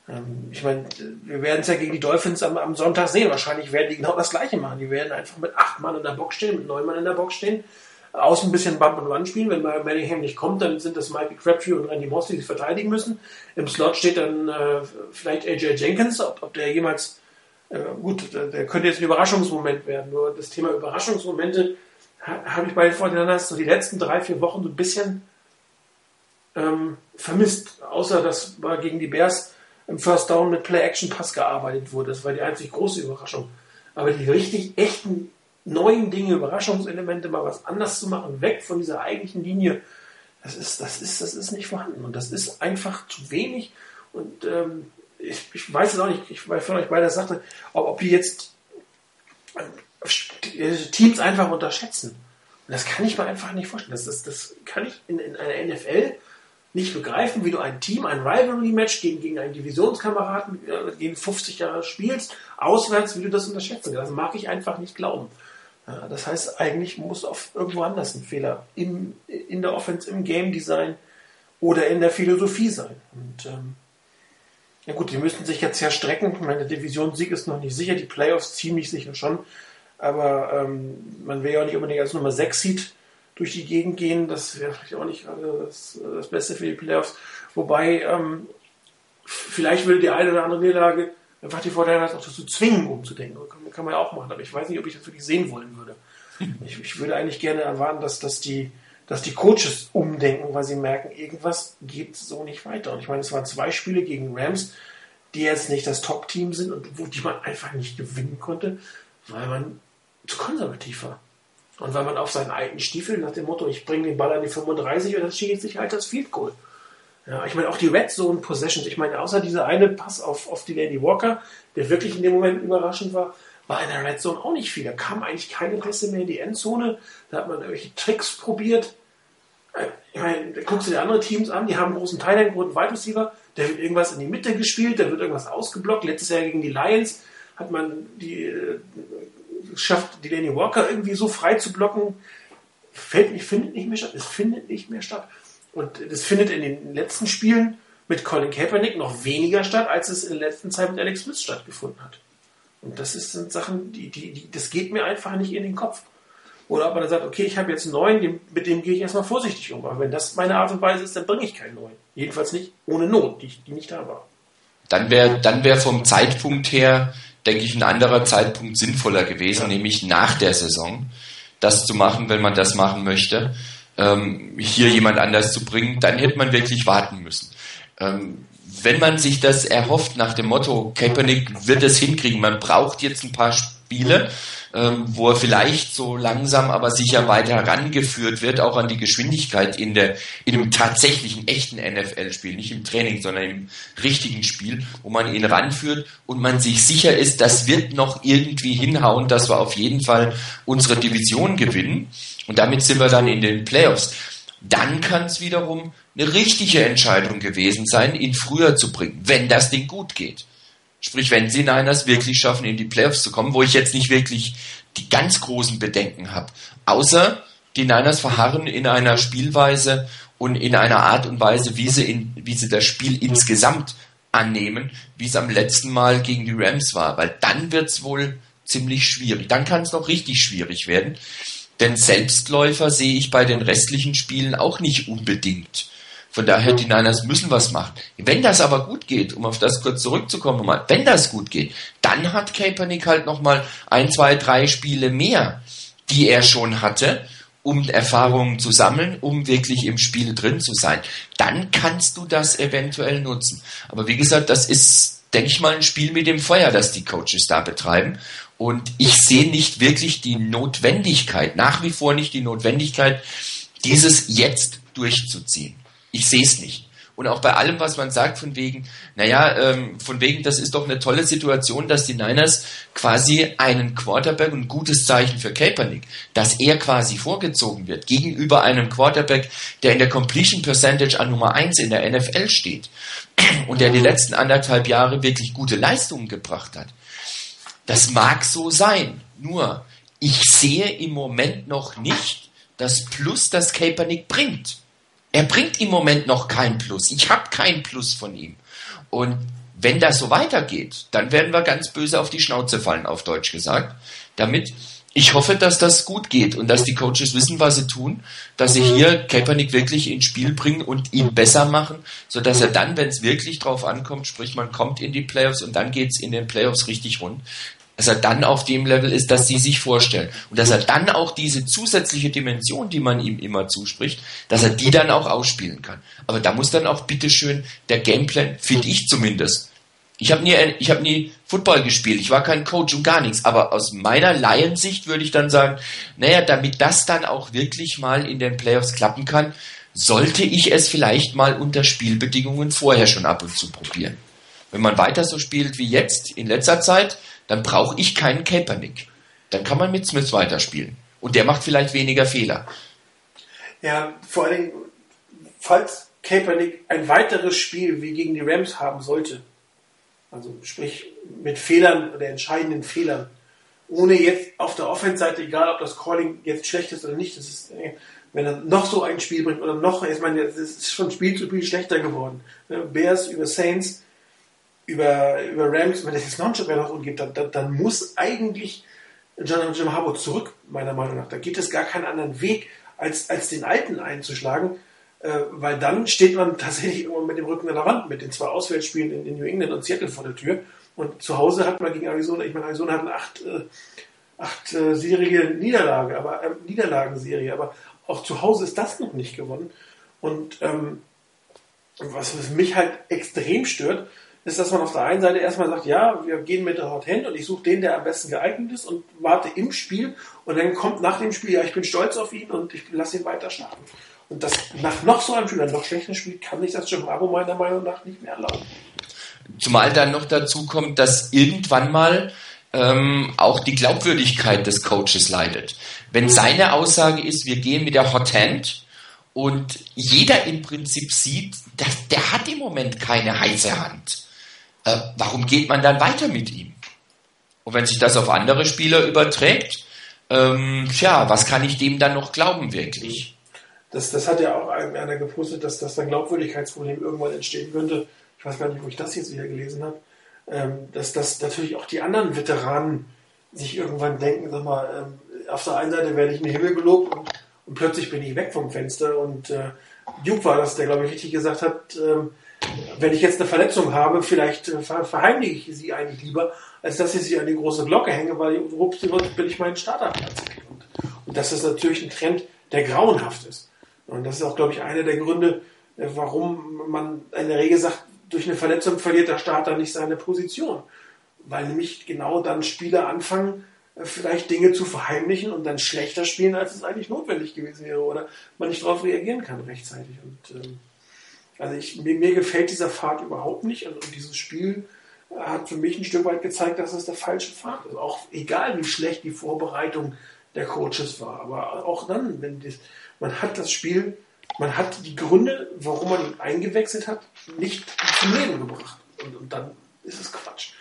ähm, ich meine, wir werden es ja gegen die Dolphins am, am, Sonntag sehen. Wahrscheinlich werden die genau das Gleiche machen. Die werden einfach mit acht Mann in der Box stehen, mit neun Mann in der Box stehen, außen ein bisschen Bump and Run spielen. Wenn Bellingham nicht kommt, dann sind das Mikey Crabtree und Randy Moss, die sich verteidigen müssen. Im Slot steht dann äh, vielleicht AJ Jenkins, ob, ob der jemals, äh, gut, der könnte jetzt ein Überraschungsmoment werden. Nur das Thema Überraschungsmomente habe ich bei den Fortinanders so die letzten drei, vier Wochen so ein bisschen ähm, vermisst. Außer das war gegen die Bears im First Down mit Play-Action-Pass gearbeitet wurde. Das war die einzig große Überraschung. Aber die richtig echten neuen Dinge, Überraschungselemente, mal was anders zu machen, weg von dieser eigentlichen Linie, das ist, das ist, das ist nicht vorhanden. Und das ist einfach zu wenig. Und ähm, ich, ich weiß es auch nicht, ich weil von euch beide sagte, ob, ob die jetzt äh, Teams einfach unterschätzen. Und das kann ich mir einfach nicht vorstellen. Das, das, das kann ich in, in einer NFL nicht begreifen, wie du ein Team, ein Rivalry-Match gegen, gegen einen Divisionskameraden, äh, gegen 50 Jahre spielst, auswärts, wie du das unterschätzen kannst. Das mag ich einfach nicht glauben. Das heißt, eigentlich muss auf irgendwo anders ein Fehler im, in der Offense, im Game Design oder in der Philosophie sein. Und ähm, ja gut, die müssten sich jetzt ja strecken. Meine Divisionssieg ist noch nicht sicher, die Playoffs ziemlich sicher schon. Aber ähm, man will ja auch nicht unbedingt als Nummer 6 Seed durch die Gegend gehen. Das wäre vielleicht auch nicht gerade das, das, Beste für die Playoffs. Wobei, ähm, vielleicht würde die eine oder andere Niederlage einfach die Vorteile auch dazu zwingen, umzudenken. Kann, man ja auch machen. Aber ich weiß nicht, ob ich das wirklich sehen wollen würde. Ich, ich würde eigentlich gerne erwarten, dass, dass, die, dass die Coaches umdenken, weil sie merken, irgendwas geht so nicht weiter. Und ich meine, es waren zwei Spiele gegen Rams, die jetzt nicht das Top-Team sind und wo die man einfach nicht gewinnen konnte, weil man zu konservativ war. Und weil man auf seinen alten Stiefel nach dem Motto, ich bringe den Ball an die 35 und dann schießt sich halt das Field Goal. Ja, ich meine, auch die Red Zone Possessions, ich meine, außer dieser eine Pass auf, auf die Lady Walker, der wirklich in dem Moment überraschend war, war in der Red Zone auch nicht viel. Da kamen eigentlich keine Pässe mehr in die Endzone. Da hat man irgendwelche Tricks probiert. Äh, ich meine, guckst du dir andere Teams an, die haben einen großen Teil, einen großen Wide Receiver, der wird irgendwas in die Mitte gespielt, da wird irgendwas ausgeblockt. Letztes Jahr gegen die Lions hat man die äh, schafft Delaney Walker irgendwie so frei zu blocken, fällt nicht, findet nicht mehr statt. Es findet nicht mehr statt. Und das findet in den letzten Spielen mit Colin Kaepernick noch weniger statt, als es in der letzten Zeit mit Alex Smith stattgefunden hat. Und das ist, sind Sachen, die, die, die, das geht mir einfach nicht in den Kopf. Oder ob man dann sagt, okay, ich habe jetzt einen neuen, mit dem gehe ich erstmal vorsichtig um. Aber wenn das meine Art und Weise ist, dann bringe ich keinen neuen. Jedenfalls nicht ohne Not, die, die nicht da war. Dann wäre dann wär vom Zeitpunkt her denke ich, ein anderer Zeitpunkt sinnvoller gewesen, ja. nämlich nach der Saison, das zu machen, wenn man das machen möchte, ähm, hier jemand anders zu bringen, dann hätte man wirklich warten müssen. Ähm, wenn man sich das erhofft nach dem Motto, Kaepernick wird es hinkriegen, man braucht jetzt ein paar Spiele, ähm, wo er vielleicht so langsam aber sicher weiter herangeführt wird, auch an die Geschwindigkeit in der in dem tatsächlichen echten NFL-Spiel, nicht im Training, sondern im richtigen Spiel, wo man ihn ranführt und man sich sicher ist, das wird noch irgendwie hinhauen, dass wir auf jeden Fall unsere Division gewinnen und damit sind wir dann in den Playoffs. Dann kann es wiederum eine richtige Entscheidung gewesen sein, ihn früher zu bringen, wenn das Ding gut geht. Sprich, wenn sie Niners wirklich schaffen, in die Playoffs zu kommen, wo ich jetzt nicht wirklich die ganz großen Bedenken habe. Außer die Niners verharren in einer Spielweise und in einer Art und Weise, wie sie, in, wie sie das Spiel insgesamt annehmen, wie es am letzten Mal gegen die Rams war. Weil dann wird es wohl ziemlich schwierig. Dann kann es noch richtig schwierig werden. Denn Selbstläufer sehe ich bei den restlichen Spielen auch nicht unbedingt. Von daher, die Niners müssen was machen. Wenn das aber gut geht, um auf das kurz zurückzukommen, mal, wenn das gut geht, dann hat Kaepernick halt nochmal ein, zwei, drei Spiele mehr, die er schon hatte, um Erfahrungen zu sammeln, um wirklich im Spiel drin zu sein. Dann kannst du das eventuell nutzen. Aber wie gesagt, das ist, denke ich mal, ein Spiel mit dem Feuer, das die Coaches da betreiben. Und ich sehe nicht wirklich die Notwendigkeit, nach wie vor nicht die Notwendigkeit, dieses jetzt durchzuziehen. Ich sehe es nicht. Und auch bei allem, was man sagt, von wegen, naja, ähm, von wegen, das ist doch eine tolle Situation, dass die Niners quasi einen Quarterback, ein gutes Zeichen für Kaepernick, dass er quasi vorgezogen wird gegenüber einem Quarterback, der in der Completion Percentage an Nummer 1 in der NFL steht und der die letzten anderthalb Jahre wirklich gute Leistungen gebracht hat. Das mag so sein, nur ich sehe im Moment noch nicht das Plus, das Kaepernick bringt. Er bringt im Moment noch kein Plus. Ich habe kein Plus von ihm. Und wenn das so weitergeht, dann werden wir ganz böse auf die Schnauze fallen, auf Deutsch gesagt. Damit ich hoffe, dass das gut geht und dass die Coaches wissen, was sie tun, dass sie hier Kaepernick wirklich ins Spiel bringen und ihn besser machen, sodass er dann, wenn es wirklich drauf ankommt, sprich man kommt in die Playoffs und dann geht's in den Playoffs richtig rund, dass er dann auf dem Level ist, dass sie sich vorstellen. Und dass er dann auch diese zusätzliche Dimension, die man ihm immer zuspricht, dass er die dann auch ausspielen kann. Aber da muss dann auch bitteschön der Gameplan, finde ich zumindest. Ich habe nie, ich habe nie Football gespielt, ich war kein Coach und gar nichts, aber aus meiner Laiensicht würde ich dann sagen, naja, damit das dann auch wirklich mal in den Playoffs klappen kann, sollte ich es vielleicht mal unter Spielbedingungen vorher schon ab und zu probieren. Wenn man weiter so spielt wie jetzt in letzter Zeit, dann brauche ich keinen Kaepernick. Dann kann man mit Smith weiterspielen. Und der macht vielleicht weniger Fehler. Ja, vor Dingen, falls Kaepernick ein weiteres Spiel wie gegen die Rams haben sollte, also sprich mit Fehlern oder entscheidenden Fehlern, ohne jetzt auf der Offense-Seite, egal ob das Calling jetzt schlecht ist oder nicht, das ist, äh, wenn er noch so ein Spiel bringt oder noch, ich meine, es ist schon Spiel zu Spiel schlechter geworden. Ne, Bears über Saints, über, über Rams, wenn es jetzt noch ein Stück mehr nach unten geht, dann, dann, dann muss eigentlich John Jim Harbaugh zurück, meiner Meinung nach. Da gibt es gar keinen anderen Weg, als, als den alten einzuschlagen, äh, weil dann steht man tatsächlich immer mit dem Rücken an der Wand mit den zwei Auswärtsspielen in, in New England und Seattle vor der Tür. Und zu Hause hat man gegen Arizona, ich meine, Arizona hat eine acht, äh, acht äh, serige Niederlage, aber äh, Niederlagenserie, aber auch zu Hause ist das noch nicht gewonnen. Und ähm, was, was mich halt extrem stört, ist, dass man auf der einen Seite erstmal sagt, ja, wir gehen mit der Hot Hand und ich suche den, der am besten geeignet ist und warte im Spiel und dann kommt nach dem Spiel, ja, ich bin stolz auf ihn und ich lasse ihn weiter starten. Und das nach noch so einem Spiel, einem noch schlechteren Spiel, kann sich das Jim Bravo meiner Meinung nach nicht mehr erlauben. Zumal dann noch dazu kommt, dass irgendwann mal ähm, auch die Glaubwürdigkeit des Coaches leidet. Wenn seine Aussage ist, wir gehen mit der Hot Hand und jeder im Prinzip sieht, dass der hat im Moment keine heiße Hand. Äh, warum geht man dann weiter mit ihm? Und wenn sich das auf andere Spieler überträgt, ähm, tja, was kann ich dem dann noch glauben wirklich? Das, das hat ja auch einer gepostet, dass das ein Glaubwürdigkeitsproblem irgendwann entstehen könnte. Ich weiß gar nicht, wo ich das jetzt wieder gelesen habe. Ähm, dass, dass natürlich auch die anderen Veteranen sich irgendwann denken, sag mal, ähm, auf der einen Seite werde ich in den Himmel gelobt und, und plötzlich bin ich weg vom Fenster. Und äh, Duke war das, der, glaube ich, richtig gesagt hat, ähm, wenn ich jetzt eine Verletzung habe, vielleicht äh, verheimliche ich sie eigentlich lieber, als dass ich sie an die große Glocke hänge, weil rups, bin ich meinen Starterplatz weg. Und, und das ist natürlich ein Trend, der grauenhaft ist. Und das ist auch, glaube ich, einer der Gründe, äh, warum man in der Regel sagt, durch eine Verletzung verliert der Starter nicht seine Position. Weil nämlich genau dann Spieler anfangen, äh, vielleicht Dinge zu verheimlichen und dann schlechter spielen, als es eigentlich notwendig gewesen wäre oder man nicht darauf reagieren kann rechtzeitig. Und ähm, also ich, mir, mir, gefällt dieser Pfad überhaupt nicht. Also dieses Spiel hat für mich ein Stück weit gezeigt, dass es der falsche Pfad ist. Auch egal, wie schlecht die Vorbereitung der Coaches war. Aber auch dann, wenn das, man hat das Spiel, man hat die Gründe, warum man ihn eingewechselt hat, nicht zum Leben gebracht. Und, und dann ist es Quatsch.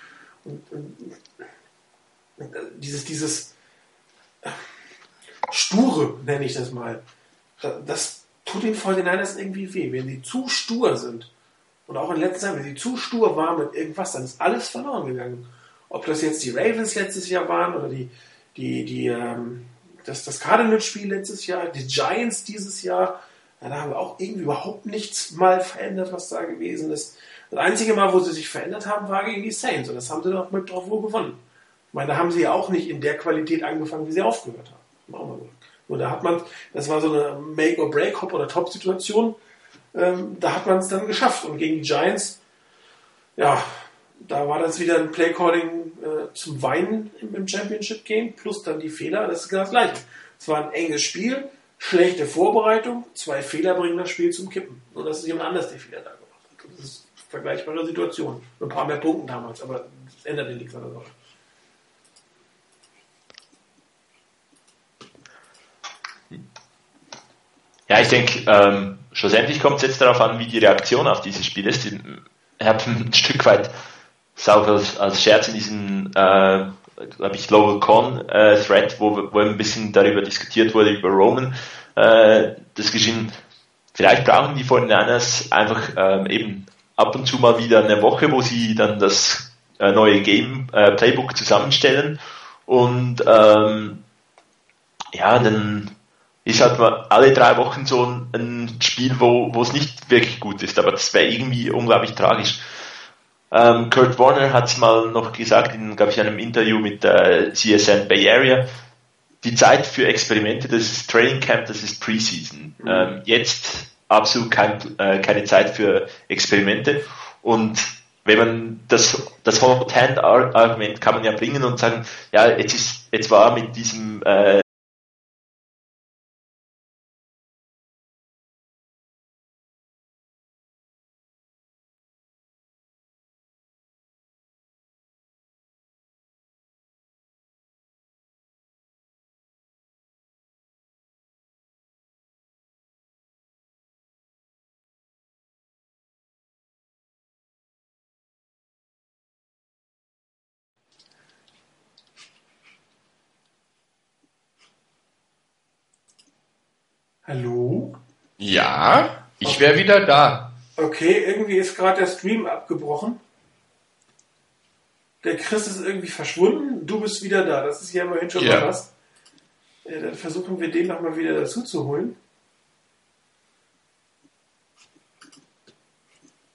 Und, und, und dieses, dieses Sture, nenne ich das mal, das tut den 49ers irgendwie weh. Wenn sie zu stur sind, und auch in letzter Zeit, wenn sie zu stur waren mit irgendwas, dann ist alles verloren gegangen. Ob das jetzt die Ravens letztes Jahr waren oder die, die, die, ähm, das, das Cardinals-Spiel letztes Jahr, die Giants dieses Jahr, ja, da haben wir auch irgendwie überhaupt nichts mal verändert, was da gewesen ist. Das einzige Mal, wo sie sich verändert haben, war gegen die Saints. Und das haben sie doch mit drauf wohl gewonnen. Ich meine, da haben sie ja auch nicht in der Qualität angefangen, wie sie aufgehört haben. Auch mal nur da hat man, das war so eine Make-or-Break, Hop- oder Top-Situation. Ähm, da hat man es dann geschafft. Und gegen die Giants, ja, da war das wieder ein Play-Calling äh, zum Weinen im, Championship-Game, plus dann die Fehler. Das ist genau das Gleiche. Es war ein enges Spiel, schlechte Vorbereitung, zwei Fehler bringen das Spiel zum Kippen. Und das ist jemand anders, der Fehler da gemacht hat. Das ist eine vergleichbare Situation. Ein paar mehr Punkte damals, aber das ändert nichts an der Sache. Ja, ich denke, ähm, schlussendlich kommt es jetzt darauf an, wie die Reaktion auf dieses Spiel ist. Ich habe ein Stück weit auch als, als Scherz in diesem, äh, glaube ich, Lowell Con äh, Thread, wo, wo ein bisschen darüber diskutiert wurde, über Roman, äh, das geschehen. Vielleicht brauchen die von Niners einfach ähm, eben ab und zu mal wieder eine Woche, wo sie dann das äh, neue Game äh, Playbook zusammenstellen und ähm, ja, dann ist halt mal alle drei Wochen so ein, ein Spiel, wo, wo es nicht wirklich gut ist, aber das wäre irgendwie unglaublich tragisch. Ähm, Kurt Warner hat es mal noch gesagt in, glaube ich, einem Interview mit der CSN Bay Area. Die Zeit für Experimente, das ist Training Camp, das ist Preseason. Mhm. Ähm, jetzt absolut kein, äh, keine Zeit für Experimente. Und wenn man das, das Hot Hand Argument kann man ja bringen und sagen, ja, jetzt ist, jetzt war mit diesem äh, Hallo? Ja, ich wäre wieder da. Okay, irgendwie ist gerade der Stream abgebrochen. Der Chris ist irgendwie verschwunden. Du bist wieder da. Das ist ja immerhin schon ja. mal was. Ja, dann versuchen wir den nochmal wieder dazu zu holen.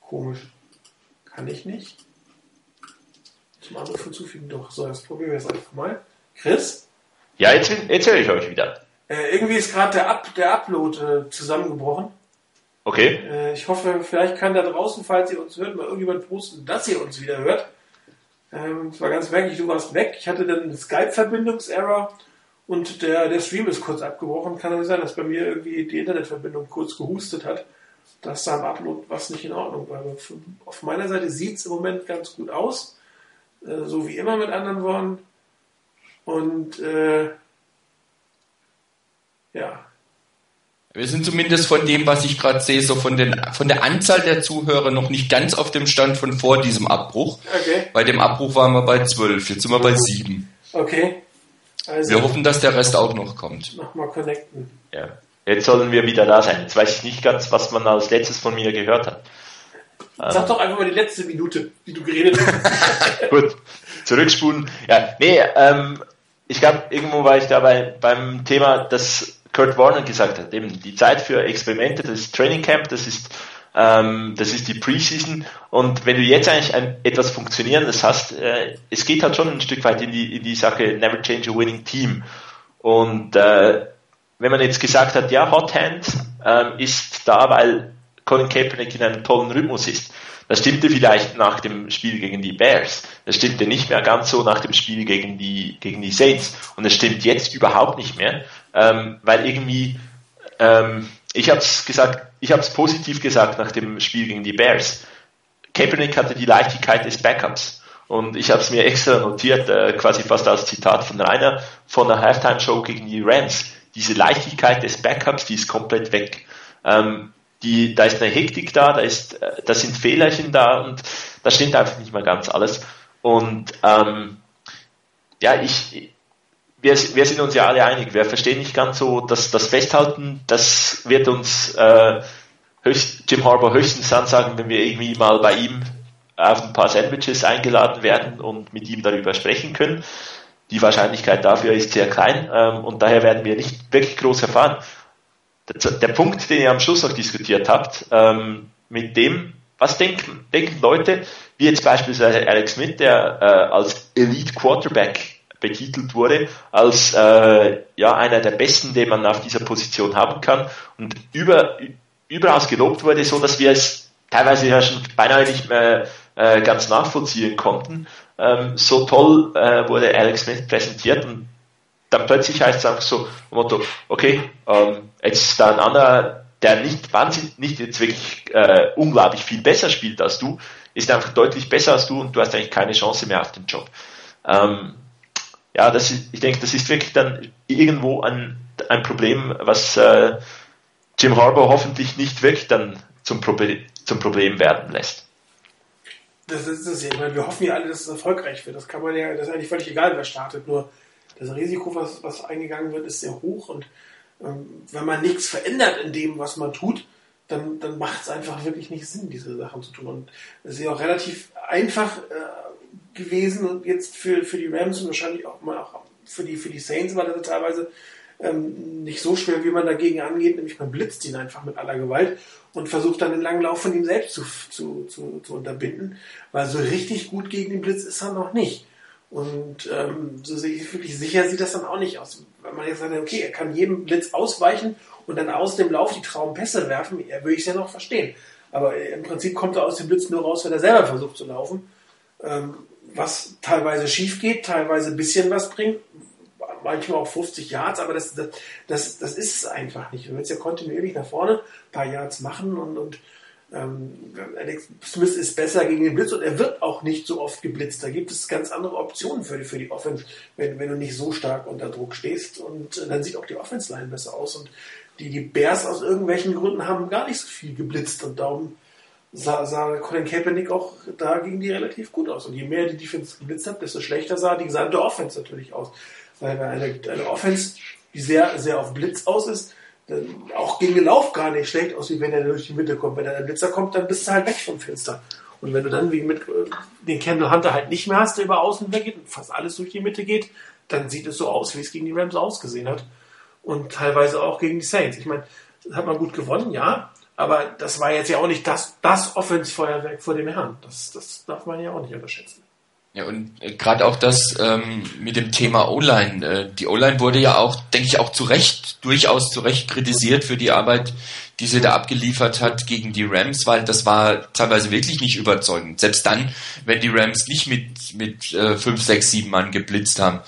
Komisch. Kann ich nicht. Zum Anruf hinzufügen. Doch, so, das probieren wir jetzt einfach mal. Chris? Ja, jetzt, jetzt höre ich euch wieder. Äh, irgendwie ist gerade der, Up, der Upload äh, zusammengebrochen. Okay. Äh, ich hoffe, vielleicht kann da draußen, falls ihr uns hört, mal irgendjemand posten, dass ihr uns wieder hört. Ähm, es war ganz merklich, du warst weg. Ich hatte dann eine Skype-Verbindungserror und der, der Stream ist kurz abgebrochen. Kann also sein, dass bei mir irgendwie die Internetverbindung kurz gehustet hat, dass da am Upload was nicht in Ordnung war. Aber auf meiner Seite sieht es im Moment ganz gut aus. Äh, so wie immer mit anderen Worten. Und äh, ja, wir sind zumindest von dem, was ich gerade sehe, so von, den, von der Anzahl der Zuhörer noch nicht ganz auf dem Stand von vor diesem Abbruch. Okay. Bei dem Abbruch waren wir bei zwölf, jetzt sind wir bei sieben. Okay. Also wir hoffen, dass der Rest auch noch kommt. Nochmal connecten. Ja. Jetzt sollen wir wieder da sein. Jetzt weiß ich nicht ganz, was man als letztes von mir gehört hat. Sag doch einfach mal die letzte Minute, die du geredet hast. Gut, zurückspulen. Ja, nee, ähm, ich glaube, irgendwo war ich da bei, beim Thema, dass Kurt Warner gesagt hat, eben die Zeit für Experimente, das ist Training Camp, das ist ähm, das ist die Preseason und wenn du jetzt eigentlich ein, etwas Funktionierendes hast, äh, es geht halt schon ein Stück weit in die, in die Sache Never Change a Winning Team und äh, wenn man jetzt gesagt hat, ja, Hot Hand ähm, ist da, weil Colin Kaepernick in einem tollen Rhythmus ist, das stimmte vielleicht nach dem Spiel gegen die Bears. Das stimmte nicht mehr ganz so nach dem Spiel gegen die, gegen die Saints. Und es stimmt jetzt überhaupt nicht mehr, ähm, weil irgendwie, ähm, ich habe es gesagt, ich habe es positiv gesagt nach dem Spiel gegen die Bears. Kaepernick hatte die Leichtigkeit des Backups. Und ich habe es mir extra notiert, äh, quasi fast als Zitat von Rainer, von der Halftime-Show gegen die Rams. Diese Leichtigkeit des Backups, die ist komplett weg. Ähm, die, da ist eine Hektik da, da ist, äh, da sind Fehlerchen da und da stimmt einfach nicht mehr ganz alles. Und ähm, ja, ich, wir, wir sind uns ja alle einig, wir verstehen nicht ganz so, dass das Festhalten, das wird uns äh, höchst, Jim Harbour höchstens ansagen, wenn wir irgendwie mal bei ihm auf ein paar Sandwiches eingeladen werden und mit ihm darüber sprechen können. Die Wahrscheinlichkeit dafür ist sehr klein ähm, und daher werden wir nicht wirklich groß erfahren. Der, der Punkt, den ihr am Schluss noch diskutiert habt, ähm, mit dem, was denken, denken Leute, wie jetzt beispielsweise Alex Smith, der äh, als Elite Quarterback betitelt wurde, als äh, ja einer der besten, den man auf dieser Position haben kann und über, überaus gelobt wurde, so dass wir es teilweise ja schon beinahe nicht mehr äh, ganz nachvollziehen konnten. Ähm, so toll äh, wurde Alex Smith präsentiert und dann plötzlich heißt es einfach so, Motto, okay, ähm, jetzt ist da ein anderer, der nicht wahnsinnig, nicht jetzt wirklich äh, unglaublich viel besser spielt als du, ist einfach deutlich besser als du und du hast eigentlich keine Chance mehr auf den Job. Ähm, ja, das ist, ich denke, das ist wirklich dann irgendwo ein, ein Problem, was äh, Jim Harbour hoffentlich nicht wirklich dann zum, Probe zum Problem werden lässt. Das ist es ja. Ich meine, wir hoffen ja alle, dass es erfolgreich wird. Das kann man ja, das ist eigentlich völlig egal, wer startet. Nur das Risiko, was, was eingegangen wird, ist sehr hoch und ähm, wenn man nichts verändert in dem, was man tut, dann, dann macht es einfach wirklich nicht Sinn, diese Sachen zu tun. Und es ist ja auch relativ einfach äh, gewesen und jetzt für, für die Rams und wahrscheinlich auch mal auch für die, für die Saints war das teilweise ähm, nicht so schwer, wie man dagegen angeht, nämlich man blitzt ihn einfach mit aller Gewalt und versucht dann den langen Lauf von ihm selbst zu, zu, zu, zu unterbinden, weil so richtig gut gegen den Blitz ist er noch nicht. Und ähm, so wirklich sicher sieht das dann auch nicht aus. Wenn man jetzt sagt, okay, er kann jedem Blitz ausweichen und dann aus dem Lauf die Traumpässe werfen, ja, würde ich es ja noch verstehen. Aber im Prinzip kommt er aus dem Blitz nur raus, wenn er selber versucht zu laufen. Ähm, was teilweise schief geht, teilweise ein bisschen was bringt, manchmal auch 50 Yards, aber das, das, das, das ist es einfach nicht. Du willst ja kontinuierlich nach vorne ein paar Yards machen und, und ähm, Alex Smith ist besser gegen den Blitz und er wird auch nicht so oft geblitzt. Da gibt es ganz andere Optionen für die, für die Offense, wenn, wenn du nicht so stark unter Druck stehst. Und äh, dann sieht auch die Offense-Line besser aus. Und die, die Bears aus irgendwelchen Gründen haben gar nicht so viel geblitzt und darum sah, sah Colin Kaepernick auch da gegen die relativ gut aus. Und je mehr die Defense geblitzt hat, desto schlechter sah die gesamte Offense natürlich aus. Weil eine, eine Offense, die sehr, sehr auf Blitz aus ist, auch gegen den Lauf gar nicht schlecht aussieht, wenn er durch die Mitte kommt. Wenn er der Blitzer kommt, dann bist du halt weg vom Fenster. Und wenn du dann wie mit äh, den Kendall Hunter halt nicht mehr hast, der über außen weggeht und fast alles durch die Mitte geht, dann sieht es so aus, wie es gegen die Rams ausgesehen hat. Und teilweise auch gegen die Saints. Ich meine, hat man gut gewonnen, ja, aber das war jetzt ja auch nicht das, das Offensfeuerwerk vor dem Herrn. Das, das darf man ja auch nicht unterschätzen. Ja, und äh, gerade auch das ähm, mit dem Thema O-Line. Äh, die O-Line wurde ja auch, denke ich, auch zu Recht, durchaus zu Recht kritisiert für die Arbeit, die sie da abgeliefert hat gegen die Rams, weil das war teilweise wirklich nicht überzeugend. Selbst dann, wenn die Rams nicht mit, mit äh, 5, 6, 7 Mann geblitzt haben.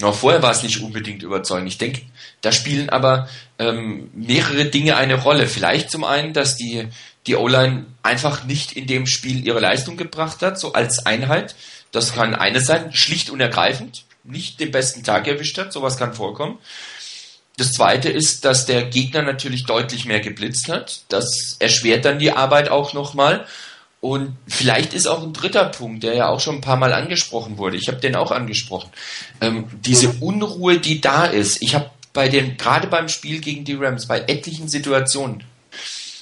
Noch vorher war es nicht unbedingt überzeugend. Ich denke, da spielen aber ähm, mehrere Dinge eine Rolle. Vielleicht zum einen, dass die, die O-Line einfach nicht in dem Spiel ihre Leistung gebracht hat, so als Einheit. Das kann eines sein, schlicht und ergreifend, nicht den besten Tag erwischt hat, sowas kann vorkommen. Das zweite ist, dass der Gegner natürlich deutlich mehr geblitzt hat. Das erschwert dann die Arbeit auch nochmal. Und vielleicht ist auch ein dritter Punkt, der ja auch schon ein paar Mal angesprochen wurde. Ich habe den auch angesprochen. Ähm, diese Unruhe, die da ist. Ich habe bei den, gerade beim Spiel gegen die Rams, bei etlichen Situationen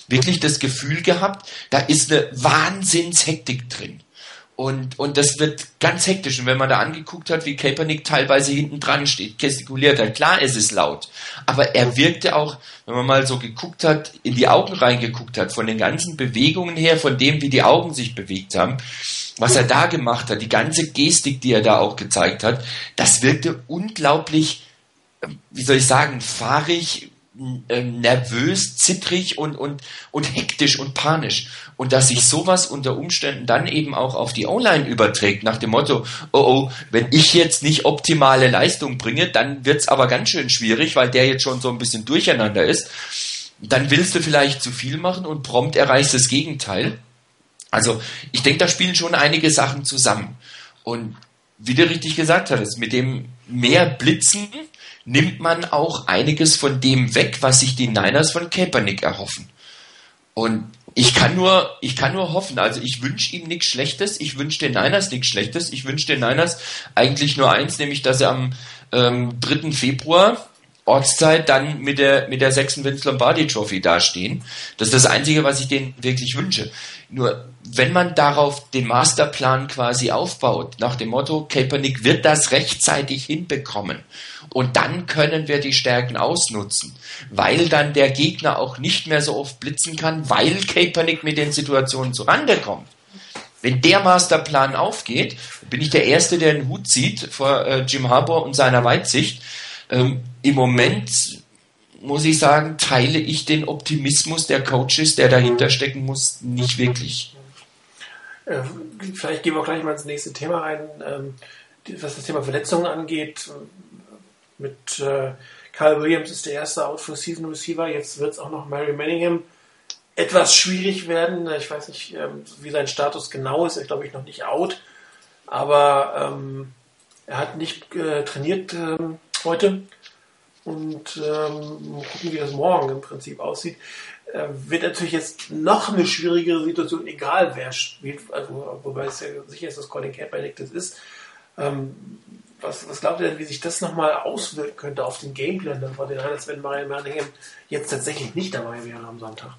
wirklich das Gefühl gehabt, da ist eine Wahnsinnshektik drin. Und, und das wird ganz hektisch. Und wenn man da angeguckt hat, wie Kaepernick teilweise hinten dran steht, gestikuliert hat, klar, es ist laut. Aber er wirkte auch, wenn man mal so geguckt hat, in die Augen reingeguckt hat, von den ganzen Bewegungen her, von dem, wie die Augen sich bewegt haben, was er da gemacht hat, die ganze Gestik, die er da auch gezeigt hat, das wirkte unglaublich, wie soll ich sagen, fahrig, ähm, nervös, zittrig und, und, und hektisch und panisch. Und dass sich sowas unter Umständen dann eben auch auf die O-Line überträgt, nach dem Motto, oh oh, wenn ich jetzt nicht optimale Leistung bringe, dann wird's aber ganz schön schwierig, weil der jetzt schon so ein bisschen durcheinander ist. Dann willst du vielleicht zu viel machen und prompt erreichst das Gegenteil. Also ich denke, da spielen schon einige Sachen zusammen. Und wie du richtig gesagt hattest, mit dem mehr Blitzen nimmt man auch einiges von dem weg, was sich die Niners von Kaepernick erhoffen. Und ich kann nur, ich kann nur hoffen, also ich wünsche ihm nichts Schlechtes, ich wünsche den Niners nichts Schlechtes, ich wünsche den Niners eigentlich nur eins, nämlich dass er am ähm, 3. Februar Ortszeit dann mit der, mit der sechsten Vince Lombardi Trophy dastehen. Das ist das Einzige, was ich denen wirklich wünsche. Nur, wenn man darauf den Masterplan quasi aufbaut, nach dem Motto, Kaepernick wird das rechtzeitig hinbekommen und dann können wir die Stärken ausnutzen, weil dann der Gegner auch nicht mehr so oft blitzen kann, weil Kaepernick mit den Situationen zurande kommt. Wenn der Masterplan aufgeht, bin ich der Erste, der den Hut zieht vor äh, Jim Harbour und seiner Weitsicht. Ähm, Im Moment muss ich sagen, teile ich den Optimismus der Coaches, der dahinter stecken muss, nicht wirklich. Äh, vielleicht gehen wir auch gleich mal ins nächste Thema rein. Ähm, was das Thema Verletzungen angeht, mit äh, Kyle Williams ist der erste Out-for-Season-Receiver. Jetzt wird es auch noch Mary Manningham etwas schwierig werden. Ich weiß nicht, ähm, wie sein Status genau ist. Er ist, glaube ich, noch nicht out. Aber ähm, er hat nicht äh, trainiert ähm, heute. Und ähm, mal gucken, wie das morgen im Prinzip aussieht. Äh, wird natürlich jetzt noch eine schwierigere Situation, egal wer spielt. Also, wobei es ja sicher ist, dass Colin Kaepernick das ist. Ähm, was, was glaubt ihr denn, wie sich das nochmal auswirken könnte auf den Gameplan dann den Niners, wenn Marian Manningham jetzt tatsächlich nicht dabei wäre am Sonntag?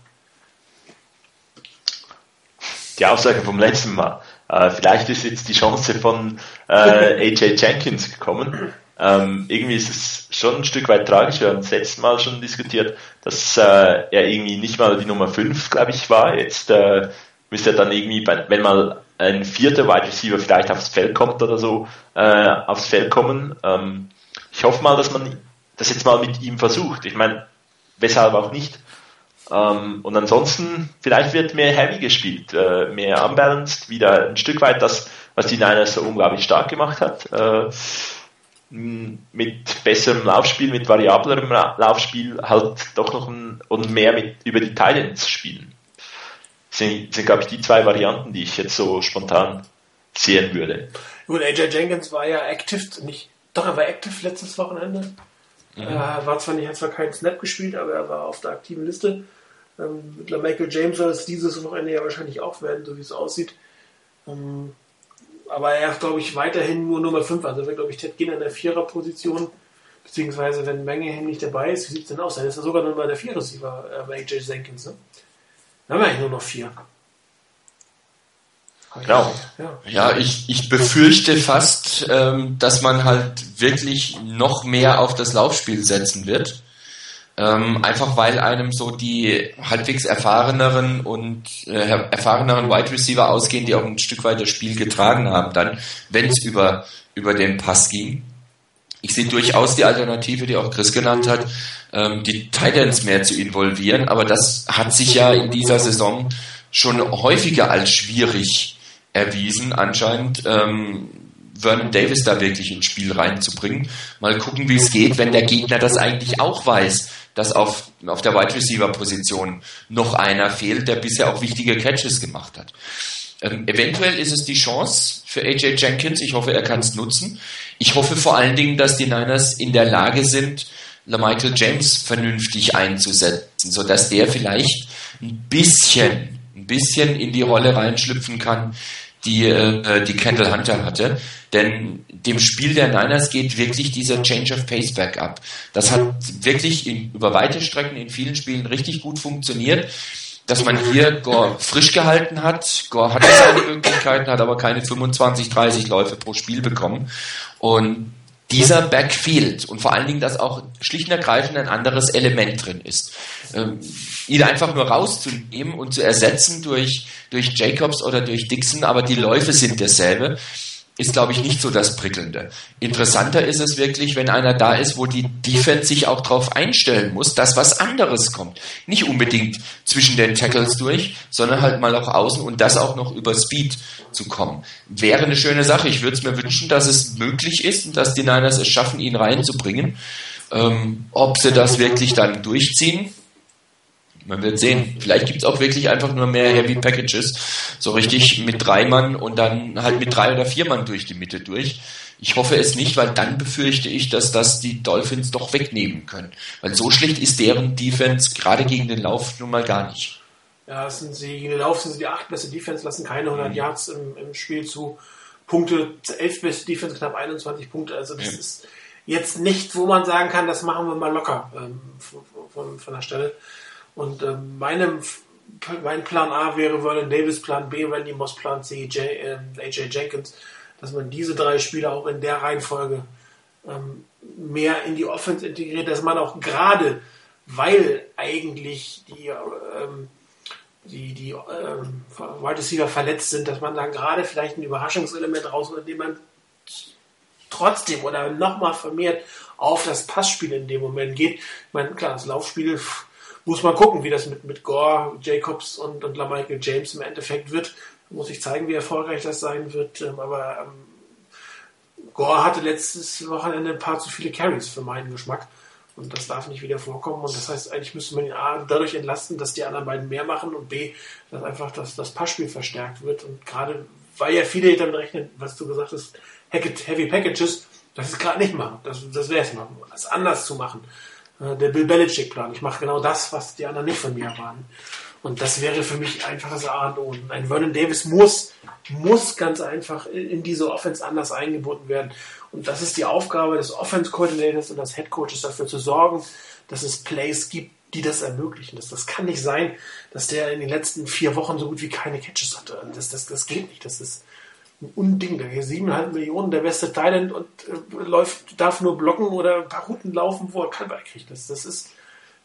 Die Aussage vom letzten Mal. Äh, vielleicht ist jetzt die Chance von äh, AJ Jenkins gekommen. Ähm, irgendwie ist es schon ein Stück weit tragisch. Wir haben das letzte Mal schon diskutiert, dass äh, er irgendwie nicht mal die Nummer 5, glaube ich, war. Jetzt äh, müsste er dann irgendwie, bei, wenn mal ein vierter Wide Receiver vielleicht aufs Feld kommt oder so, äh, aufs Feld kommen. Ähm, ich hoffe mal, dass man das jetzt mal mit ihm versucht. Ich meine, weshalb auch nicht. Ähm, und ansonsten, vielleicht wird mehr Heavy gespielt, äh, mehr unbalanced, wieder ein Stück weit das, was die Niners so unglaublich stark gemacht hat. Äh, mit besserem Laufspiel, mit variablerem Laufspiel halt doch noch ein, und mehr mit über die Titans spielen sind, sind glaube ich, die zwei Varianten, die ich jetzt so spontan sehen würde. Gut, AJ Jenkins war ja active, nicht, doch, er war active letztes Wochenende. Mhm. Er war zwar nicht, hat zwar keinen Snap gespielt, aber er war auf der aktiven Liste. Ähm, mit Michael James soll es dieses Wochenende ja wahrscheinlich auch werden, so wie es aussieht. Ähm, aber er ist, glaube ich, weiterhin nur Nummer 5. Also wäre, glaube ich, Ted Ginn in der Vierer-Position. Beziehungsweise, wenn Menge nicht dabei ist, wie sieht es denn aus? Dann ist er sogar nur bei der vier Receiver, äh, AJ Jenkins. Ne? Dann haben wir eigentlich nur noch vier. Genau. Ja, ja ich, ich befürchte fast, ähm, dass man halt wirklich noch mehr auf das Laufspiel setzen wird. Ähm, einfach weil einem so die halbwegs erfahreneren und äh, erfahreneren Wide Receiver ausgehen, die auch ein Stück weit das Spiel getragen haben, dann, wenn es über, über den Pass ging. Ich sehe durchaus die Alternative, die auch Chris genannt hat, ähm, die Titans mehr zu involvieren, aber das hat sich ja in dieser Saison schon häufiger als schwierig erwiesen, anscheinend ähm, Vernon Davis da wirklich ins Spiel reinzubringen. Mal gucken, wie es geht, wenn der Gegner das eigentlich auch weiß, dass auf, auf der Wide Receiver Position noch einer fehlt, der bisher auch wichtige Catches gemacht hat. Ähm, eventuell ist es die Chance für AJ Jenkins. Ich hoffe, er kann es nutzen. Ich hoffe vor allen Dingen, dass die Niners in der Lage sind, Michael James vernünftig einzusetzen, sodass der vielleicht ein bisschen, ein bisschen in die Rolle reinschlüpfen kann, die, äh, die Kendall Hunter hatte. Denn dem Spiel der Niners geht wirklich dieser Change of Pace back ab. Das hat wirklich in, über weite Strecken in vielen Spielen richtig gut funktioniert. Dass man hier Gore frisch gehalten hat. Gore hatte seine Möglichkeiten, hat aber keine 25, 30 Läufe pro Spiel bekommen. Und dieser Backfield und vor allen Dingen, dass auch schlicht und ergreifend ein anderes Element drin ist. Ähm, ihn einfach nur rauszunehmen und zu ersetzen durch, durch Jacobs oder durch Dixon, aber die Läufe sind dasselbe, ist, glaube ich, nicht so das Prickelnde. Interessanter ist es wirklich, wenn einer da ist, wo die Defense sich auch darauf einstellen muss, dass was anderes kommt. Nicht unbedingt zwischen den Tackles durch, sondern halt mal auch außen und das auch noch über Speed zu kommen. Wäre eine schöne Sache. Ich würde es mir wünschen, dass es möglich ist und dass die Niners es schaffen, ihn reinzubringen. Ähm, ob sie das wirklich dann durchziehen, man wird sehen. Vielleicht gibt es auch wirklich einfach nur mehr Heavy Packages. So richtig mit drei Mann und dann halt mit drei oder vier Mann durch die Mitte durch. Ich hoffe es nicht, weil dann befürchte ich, dass das die Dolphins doch wegnehmen können. Weil so schlecht ist deren Defense gerade gegen den Lauf nun mal gar nicht. Ja, sind sie, gegen den Lauf sind sie die acht beste Defense, lassen keine 100 mhm. Yards im, im, Spiel zu. Punkte, elf beste Defense, knapp 21 Punkte. Also das ja. ist jetzt nicht, wo man sagen kann, das machen wir mal locker ähm, von, von, von der Stelle. Und äh, meinem, mein Plan A wäre Vernon Davis, Plan B Randy Moss, Plan C J, äh, AJ Jenkins, dass man diese drei Spieler auch in der Reihenfolge ähm, mehr in die Offense integriert, dass man auch gerade, weil eigentlich die, ähm, die, die ähm, Wide Receiver verletzt sind, dass man dann gerade vielleicht ein Überraschungselement rausholt, indem man trotzdem oder nochmal vermehrt auf das Passspiel in dem Moment geht. Ich meine, klar, das Laufspiel muss man gucken, wie das mit, mit Gore, Jacobs und, und LaMichael James im Endeffekt wird. Muss ich zeigen, wie erfolgreich das sein wird. Ähm, aber ähm, Gore hatte letztes Wochenende ein paar zu viele Carries für meinen Geschmack. Und das darf nicht wieder vorkommen. Und das heißt, eigentlich müsste man ihn A dadurch entlasten, dass die anderen beiden mehr machen und B, dass einfach das, das Passspiel verstärkt wird. Und gerade weil ja viele damit rechnen, was du gesagt hast, Heavy Packages, das ist gerade nicht machen. Das, das wäre es mal. Das anders zu machen. Äh, der Bill Belichick-Plan. Ich mache genau das, was die anderen nicht von mir erwarten. Und das wäre für mich einfach das A und O. Ein Vernon Davis muss, muss ganz einfach in diese Offense anders eingebunden werden. Und das ist die Aufgabe des Offense-Coordinators und des Head-Coaches, dafür zu sorgen, dass es Plays gibt, die das ermöglichen. Das, das kann nicht sein, dass der in den letzten vier Wochen so gut wie keine Catches hatte. Das, das, das geht nicht. Das ist, Unding. Der hier 7,5 Millionen, der beste Thailand und äh, läuft, darf nur blocken oder ein paar Routen laufen, wo er Kalber kriegt. Das, das ist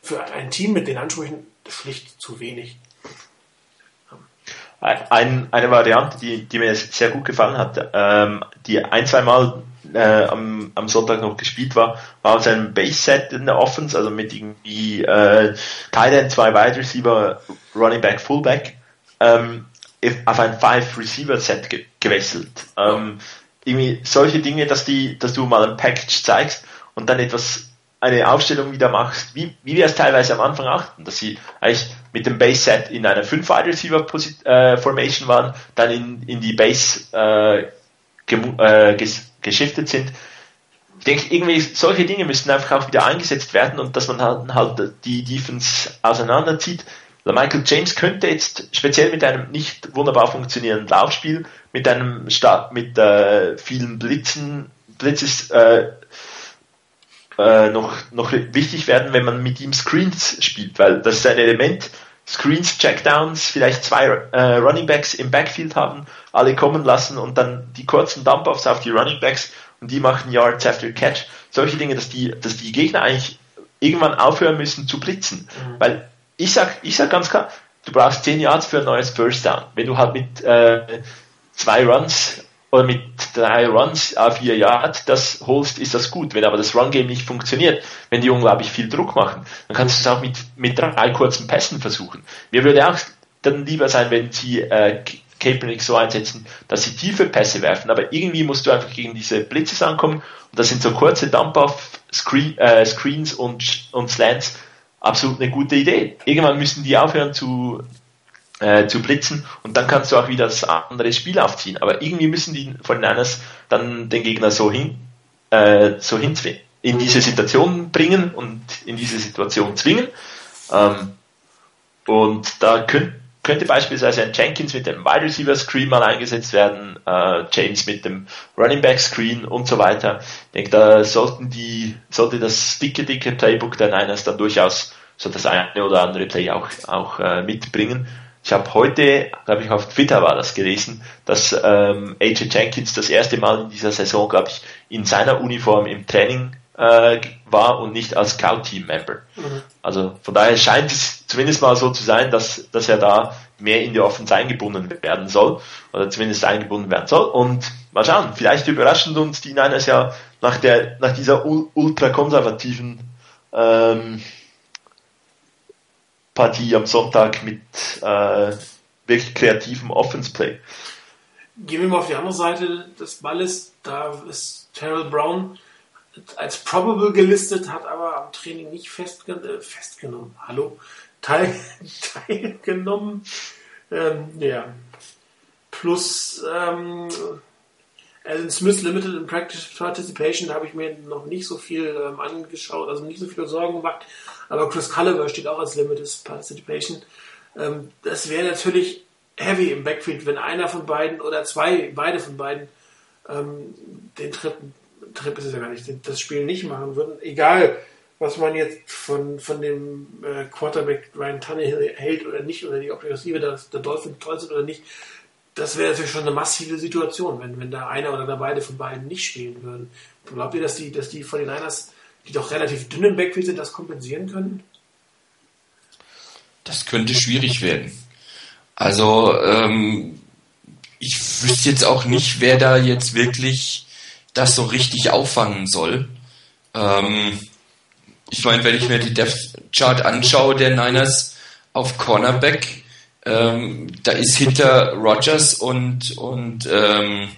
für ein Team mit den Ansprüchen schlicht zu wenig. Ein, eine Variante, die, die mir sehr gut gefallen hat, ähm, die ein, zwei Mal äh, am, am Sonntag noch gespielt war, war aus einem Base-Set in der Offense, also mit irgendwie äh, Tight zwei Wide Receiver, Running Back, Fullback. Ähm, auf ein Five-Receiver-Set ge gewechselt. Ähm, irgendwie solche Dinge, dass, die, dass du mal ein Package zeigst und dann etwas, eine Aufstellung wieder machst, wie, wie wir es teilweise am Anfang achten, dass sie eigentlich mit dem Base-Set in einer 5-Wide-Receiver-Formation äh, waren, dann in, in die Base äh, äh, ges geschiftet sind. Ich denke, irgendwie solche Dinge müssen einfach auch wieder eingesetzt werden und dass man halt, halt die Defense auseinanderzieht. Michael James könnte jetzt speziell mit einem nicht wunderbar funktionierenden Laufspiel, mit einem Start, mit äh, vielen Blitzen, Blitzes, äh, äh, noch, noch wichtig werden, wenn man mit ihm Screens spielt, weil das ist ein Element, Screens, Checkdowns, vielleicht zwei äh, Running Backs im Backfield haben, alle kommen lassen und dann die kurzen Dump-Offs auf die Running Backs und die machen Yards after Catch. Solche Dinge, dass die, dass die Gegner eigentlich irgendwann aufhören müssen zu blitzen. Mhm. Weil ich sag, ich sag ganz klar, du brauchst 10 Yards für ein neues First Down. Wenn du halt mit äh, zwei Runs oder mit drei Runs auf vier Yards das holst, ist das gut. Wenn aber das Run-Game nicht funktioniert, wenn die unglaublich viel Druck machen, dann kannst du es auch mit, mit drei kurzen Pässen versuchen. Mir würde auch dann lieber sein, wenn sie äh, Kaepernick so einsetzen, dass sie tiefe Pässe werfen, aber irgendwie musst du einfach gegen diese Blitzes ankommen und das sind so kurze Dump-Off-Screens äh, und, und Slants absolut eine gute Idee. Irgendwann müssen die aufhören zu äh, zu blitzen und dann kannst du auch wieder das andere Spiel aufziehen. Aber irgendwie müssen die von Niners dann den Gegner so hin, äh, so hin in diese Situation bringen und in diese Situation zwingen. Ähm, und da könnt, könnte beispielsweise ein Jenkins mit dem Wide Receiver Screen mal eingesetzt werden, äh, James mit dem Running Back Screen und so weiter. Ich denke, da sollten die, sollte das dicke, dicke Playbook der Niners dann durchaus so das eine oder andere Play auch, auch äh, mitbringen. Ich habe heute, glaube ich, auf Twitter war das gelesen, dass ähm, AJ Jenkins das erste Mal in dieser Saison, glaube ich, in seiner Uniform im Training äh, war und nicht als Scout-Team-Member. Mhm. Also von daher scheint es zumindest mal so zu sein, dass, dass er da mehr in die Offense eingebunden werden soll oder zumindest eingebunden werden soll. Und mal schauen, vielleicht überraschen uns die Niners ja nach, der, nach dieser ultrakonservativen ähm, Partie am Sonntag mit äh, wirklich kreativem Offense Play. Gehen wir mal auf die andere Seite des Balles. Da ist Terrell Brown als probable gelistet, hat aber am Training nicht festgen äh, festgenommen. Hallo? Teil teilgenommen. Ähm, ja. Plus ähm, Alan Smith Limited in Practice Participation habe ich mir noch nicht so viel ähm, angeschaut, also nicht so viele Sorgen gemacht. Aber Chris Culliver steht auch als Limited Participation. Ähm, das wäre natürlich heavy im Backfield, wenn einer von beiden oder zwei, beide von beiden ähm, den Trip, Trip ist es ja gar nicht, das Spiel nicht machen würden. Egal, was man jetzt von, von dem äh, Quarterback Ryan Tannehill hält oder nicht, oder die Offensive der, der Dolphins toll sind oder nicht, das wäre natürlich schon eine massive Situation, wenn, wenn da einer oder da beide von beiden nicht spielen würden. Glaubt ihr, dass die, dass die 49ers die doch relativ dünn im Backfield sind, das kompensieren können? Das könnte schwierig werden. Also ähm, ich wüsste jetzt auch nicht, wer da jetzt wirklich das so richtig auffangen soll. Ähm, ich meine, wenn ich mir die Depth Chart anschaue der Niners auf Cornerback, ähm, da ist hinter Rogers und und ähm,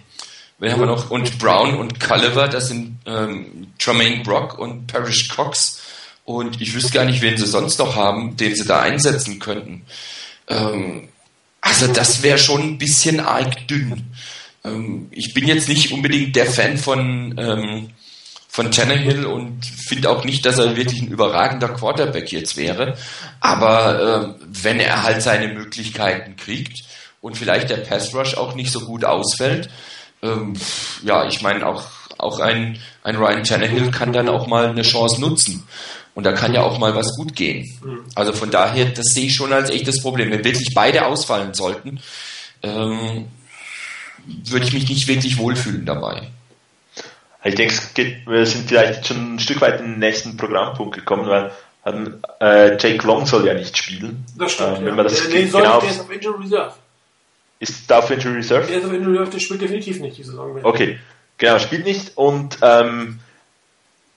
Wen haben wir noch? Und Brown und Culliver, das sind ähm, Tremaine Brock und Parrish Cox. Und ich wüsste gar nicht, wen sie sonst noch haben, den sie da einsetzen könnten. Ähm, also das wäre schon ein bisschen arg dünn. Ähm, ich bin jetzt nicht unbedingt der Fan von, ähm, von Tannehill und finde auch nicht, dass er wirklich ein überragender Quarterback jetzt wäre. Aber äh, wenn er halt seine Möglichkeiten kriegt und vielleicht der Pass Rush auch nicht so gut ausfällt, ähm, ja, ich meine, auch, auch ein, ein Ryan Tannehill kann dann auch mal eine Chance nutzen. Und da kann ja auch mal was gut gehen. Also von daher, das sehe ich schon als echtes Problem. Wenn wirklich beide ausfallen sollten, ähm, würde ich mich nicht wirklich wohlfühlen dabei. Ich denke, geht, wir sind vielleicht schon ein Stück weit in den nächsten Programmpunkt gekommen, weil äh, Jake Long soll ja nicht spielen. Das stimmt. Äh, wenn ja. man das der, nee, genau der ist auf Injury Reserve. Ist da auf Injury Reserve? Der ist auf Injury Reserve, der spielt definitiv nicht diese Saison. Okay, genau, spielt nicht. Und ähm,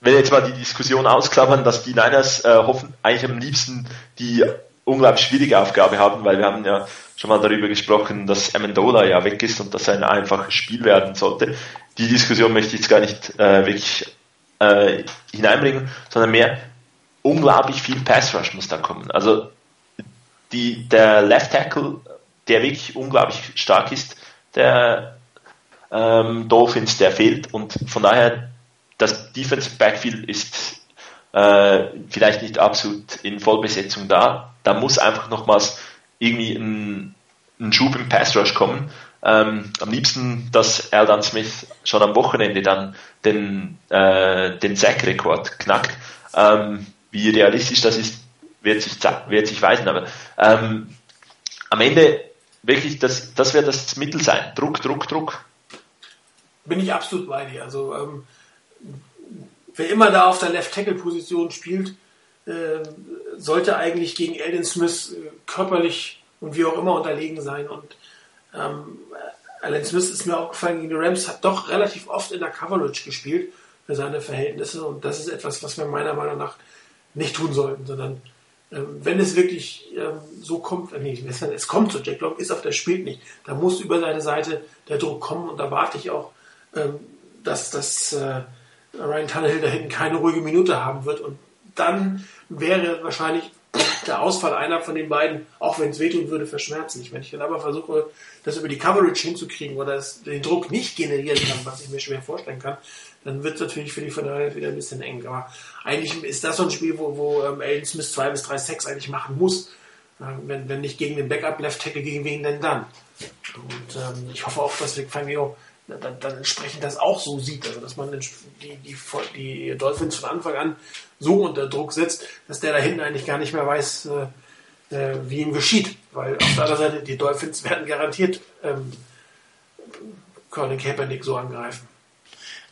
wenn jetzt mal die Diskussion ausklappern, dass die Niners äh, hoffen, eigentlich am liebsten die unglaublich schwierige Aufgabe haben, weil wir haben ja schon mal darüber gesprochen, dass Amendola ja weg ist und dass ein einfaches Spiel werden sollte. Die Diskussion möchte ich jetzt gar nicht äh, wirklich äh, hineinbringen, sondern mehr unglaublich viel Pass Rush muss da kommen. Also die, der Left Tackle der wirklich unglaublich stark ist, der ähm, Dolphins, der fehlt und von daher das Defensive Backfield ist äh, vielleicht nicht absolut in Vollbesetzung da. Da muss einfach nochmals irgendwie ein, ein Schub im Pass Rush kommen. ähm, am liebsten, dass Aldan Smith schon am Wochenende dann den, äh, den Sack-Rekord knackt. Ähm, wie realistisch das ist, wird sich, wird sich weisen. Aber ähm, am Ende wirklich, das, das wird das Mittel sein. Druck, Druck, Druck. Bin ich absolut bei dir. Also ähm, wer immer da auf der Left-Tackle-Position spielt, äh, sollte eigentlich gegen Elden Smith äh, körperlich und wie auch immer unterlegen sein. Und ähm, Alan Smith ist mir aufgefallen gegen die Rams, hat doch relativ oft in der Coverage gespielt für seine Verhältnisse. Und das ist etwas, was wir meiner Meinung nach nicht tun sollten, sondern ähm, wenn es wirklich ähm, so kommt, äh, nee, es kommt zu Jack Long, ist auf der spielt nicht. Da muss über seine Seite der Druck kommen und da warte ich auch, ähm, dass, dass äh, Ryan Tannehill da hinten keine ruhige Minute haben wird und dann wäre wahrscheinlich der Ausfall einer von den beiden, auch wenn es wehtun würde, verschmerzlich. Wenn ich dann aber versuche, das über die Coverage hinzukriegen oder den Druck nicht generieren kann, was ich mir schwer vorstellen kann, dann wird es natürlich für die Verteidiger wieder ein bisschen eng. Aber eigentlich ist das so ein Spiel, wo, wo ähm, Aiden Smith zwei bis drei Sex eigentlich machen muss. Äh, wenn, wenn nicht gegen den Backup Left Tackle, gegen wen denn dann? Und ähm, ich hoffe auch, dass Vic Fangio dann, dann entsprechend das auch so sieht. Also dass man die, die, die Dolphins von Anfang an so unter Druck setzt, dass der da hinten eigentlich gar nicht mehr weiß, äh, äh, wie ihm geschieht. Weil auf der anderen Seite, die Dolphins werden garantiert ähm, Colin Kaepernick so angreifen.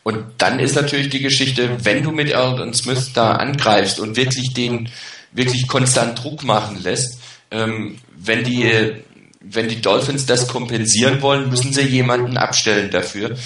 Und dann ist natürlich die Geschichte, wenn du mit Eldon Smith da angreifst und wirklich den wirklich konstant Druck machen lässt, ähm, wenn die wenn die Dolphins das kompensieren wollen, müssen sie jemanden abstellen dafür,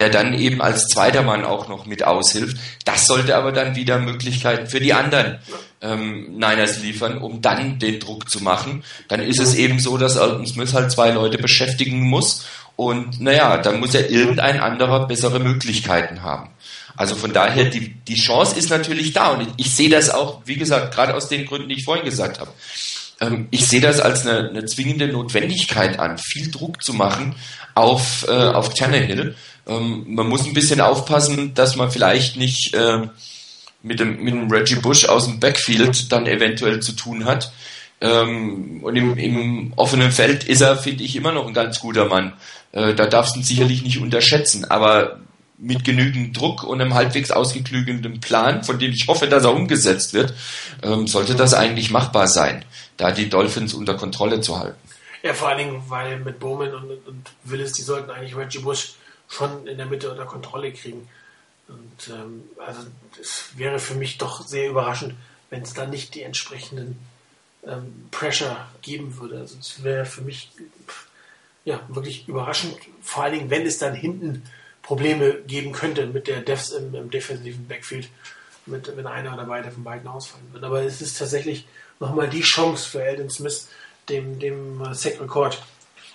der dann eben als zweiter Mann auch noch mit aushilft. Das sollte aber dann wieder Möglichkeiten für die anderen ähm, Niners liefern, um dann den Druck zu machen. Dann ist es eben so, dass Alton Smith halt zwei Leute beschäftigen muss und naja, dann muss er irgendein anderer bessere Möglichkeiten haben. Also von daher, die, die Chance ist natürlich da. Und ich sehe das auch, wie gesagt, gerade aus den Gründen, die ich vorhin gesagt habe. Ähm, ich sehe das als eine, eine zwingende Notwendigkeit an, viel Druck zu machen auf, äh, auf Tannehill. Ähm, man muss ein bisschen aufpassen, dass man vielleicht nicht äh, mit, dem, mit dem Reggie Bush aus dem Backfield dann eventuell zu tun hat. Ähm, und im, im offenen Feld ist er, finde ich, immer noch ein ganz guter Mann. Äh, da darfst du ihn sicherlich nicht unterschätzen. Aber mit genügend Druck und einem halbwegs ausgeklügelten Plan, von dem ich hoffe, dass er umgesetzt wird, ähm, sollte das eigentlich machbar sein, da die Dolphins unter Kontrolle zu halten. Ja, vor allen Dingen, weil mit Bowman und, und Willis, die sollten eigentlich Reggie Bush schon in der Mitte unter Kontrolle kriegen. Und ähm, also es wäre für mich doch sehr überraschend, wenn es da nicht die entsprechenden ähm, Pressure geben würde. Also es wäre für mich ja, wirklich überraschend, vor allen Dingen, wenn es dann hinten Probleme geben könnte mit der Devs im, im defensiven Backfield, mit, wenn einer oder beide von beiden ausfallen wird. Aber es ist tatsächlich nochmal die Chance für Eldon Smith, dem, dem äh, Sack-Rekord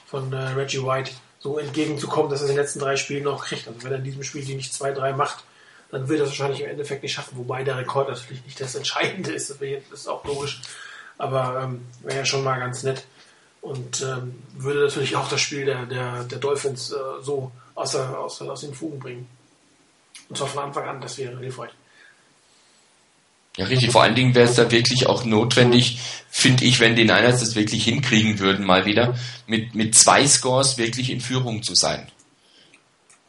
von äh, Reggie White so entgegenzukommen, dass er in den letzten drei Spielen noch kriegt. Also wenn er in diesem Spiel die nicht zwei, drei macht, dann wird er es wahrscheinlich im Endeffekt nicht schaffen, wobei der Rekord natürlich nicht das Entscheidende ist, das ist auch logisch. Aber ähm, wäre ja schon mal ganz nett und ähm, würde natürlich auch das Spiel der, der, der Dolphins äh, so außer, außer, aus den Fugen bringen. Und zwar von Anfang an, das wäre hilfreich. Ja, richtig. Vor allen Dingen wäre es da wirklich auch notwendig, finde ich, wenn die Niners das wirklich hinkriegen würden, mal wieder, mit, mit zwei Scores wirklich in Führung zu sein.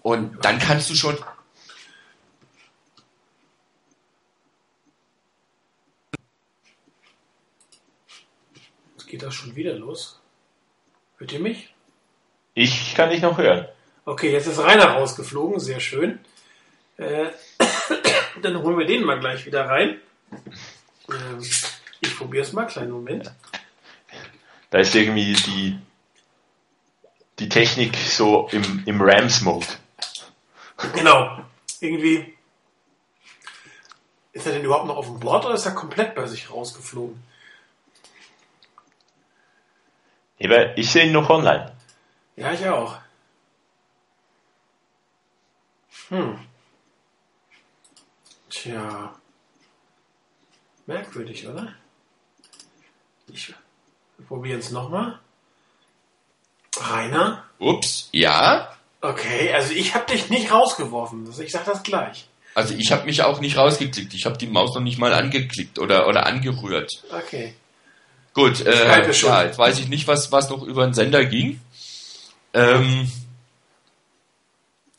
Und dann kannst du schon geht das schon wieder los. Hört ihr mich? Ich kann dich noch hören. Okay, jetzt ist Rainer rausgeflogen, sehr schön. Äh, dann holen wir den mal gleich wieder rein. Ähm, ich probiere es mal, kleinen Moment. Da ist irgendwie die, die Technik so im, im Rams-Mode. Genau. Irgendwie. Ist er denn überhaupt noch auf dem Board oder ist er komplett bei sich rausgeflogen? Ich sehe ihn noch online. Ja, ich auch. Hm. Tja. Merkwürdig, oder? Ich probiere es nochmal. Rainer? Ups, ja? Okay, also ich habe dich nicht rausgeworfen. Also ich sag das gleich. Also ich habe mich auch nicht rausgeklickt. Ich habe die Maus noch nicht mal angeklickt oder, oder angerührt. Okay. Gut, äh, ja, jetzt weiß ich nicht, was, was noch über den Sender ging. Ähm,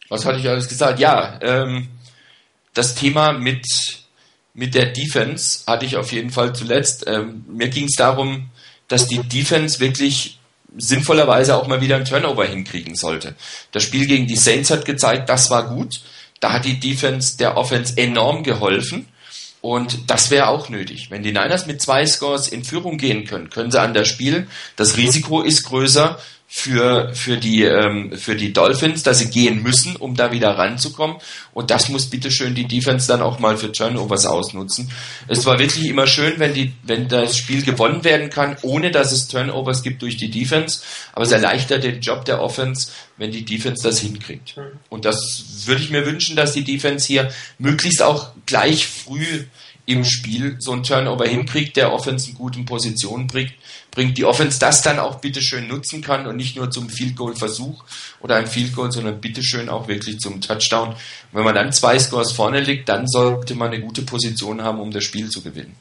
was hatte ich alles gesagt? Ja, ähm, das Thema mit, mit der Defense hatte ich auf jeden Fall zuletzt. Ähm, mir ging es darum, dass die Defense wirklich sinnvollerweise auch mal wieder einen Turnover hinkriegen sollte. Das Spiel gegen die Saints hat gezeigt, das war gut. Da hat die Defense der Offense enorm geholfen. Und das wäre auch nötig. Wenn die Niners mit zwei Scores in Führung gehen können, können sie anders spielen. Das Risiko ist größer für, für, die, ähm, für die Dolphins, dass sie gehen müssen, um da wieder ranzukommen. Und das muss bitteschön die Defense dann auch mal für Turnovers ausnutzen. Es war wirklich immer schön, wenn, die, wenn das Spiel gewonnen werden kann, ohne dass es Turnovers gibt durch die Defense. Aber es erleichtert den Job der Offense, wenn die Defense das hinkriegt. Und das würde ich mir wünschen, dass die Defense hier möglichst auch gleich früh im Spiel so ein Turnover hinkriegt, der Offense in guten Positionen bringt, bringt, die Offense das dann auch bitteschön nutzen kann und nicht nur zum Field Goal Versuch oder ein Field Goal, sondern bitteschön auch wirklich zum Touchdown. Und wenn man dann zwei Scores vorne liegt, dann sollte man eine gute Position haben, um das Spiel zu gewinnen.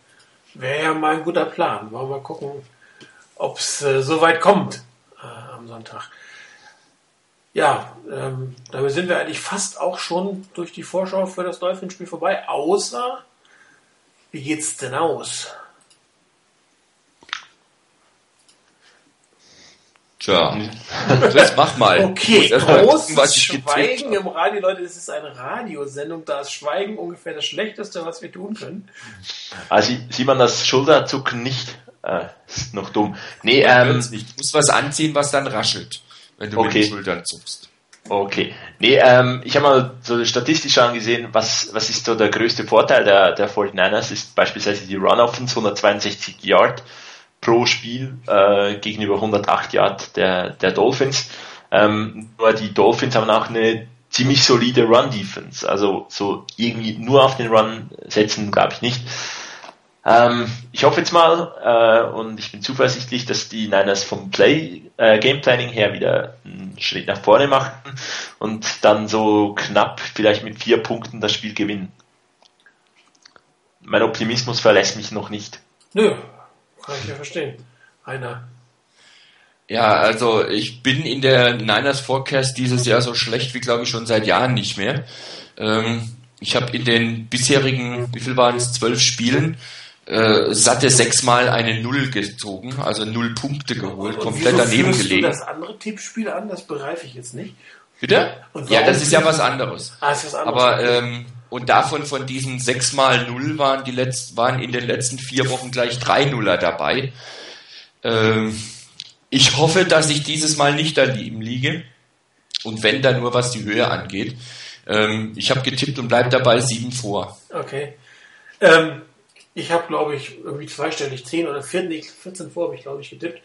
Wäre ja mal ein guter Plan. Wollen wir mal gucken, ob es äh, so weit kommt äh, am Sonntag. Ja, ähm, damit sind wir eigentlich fast auch schon durch die Vorschau für das Dolphinspiel vorbei, außer wie geht's denn aus? Tja, Chris, mach mal. Okay, großes Schweigen im Radio, Leute, das ist eine Radiosendung, da ist Schweigen ungefähr das Schlechteste, was wir tun können. Also sieht man das Schulterzucken nicht? Äh, ist noch dumm. Nee, ähm, nicht. Du musst was anziehen, was dann raschelt, wenn du okay. mit den Schultern zuckst. Okay. Nee, ähm, ich habe mal so statistisch angesehen, was, was ist so der größte Vorteil der, der 49ers, ist beispielsweise die Run-Offense, 162 Yard pro Spiel äh, gegenüber 108 Yard der, der Dolphins. Ähm, nur die Dolphins haben auch eine ziemlich solide Run-Defense. Also so irgendwie nur auf den Run setzen, glaube ich nicht. Ähm, ich hoffe jetzt mal äh, und ich bin zuversichtlich, dass die Niners vom Play äh, Game Planning her wieder einen Schritt nach vorne machen und dann so knapp vielleicht mit vier Punkten das Spiel gewinnen. Mein Optimismus verlässt mich noch nicht. Nö, kann ich ja verstehen. Einer. Ja, also ich bin in der Niners Forecast dieses Jahr so schlecht wie glaube ich schon seit Jahren nicht mehr. Ähm, ich habe in den bisherigen, wie viel waren es, zwölf Spielen, äh, satte sechsmal eine Null gezogen, also null Punkte geholt, komplett daneben gelegen. Du das andere Tippspiel an, das begreife ich jetzt nicht. Bitte? Ja, das ist ja was anderes. Ah, ist was anderes. Aber ähm, und davon von diesen sechs mal null waren die letzten, waren in den letzten vier Wochen gleich drei Nuller dabei. Ähm, ich hoffe, dass ich dieses Mal nicht daneben liege. Und wenn dann nur was die Höhe angeht. Ähm, ich habe getippt und bleib dabei sieben vor. Okay. Ähm, ich habe, glaube ich, irgendwie zweistellig zehn oder 14, 14 vor habe ich, glaube ich, getippt.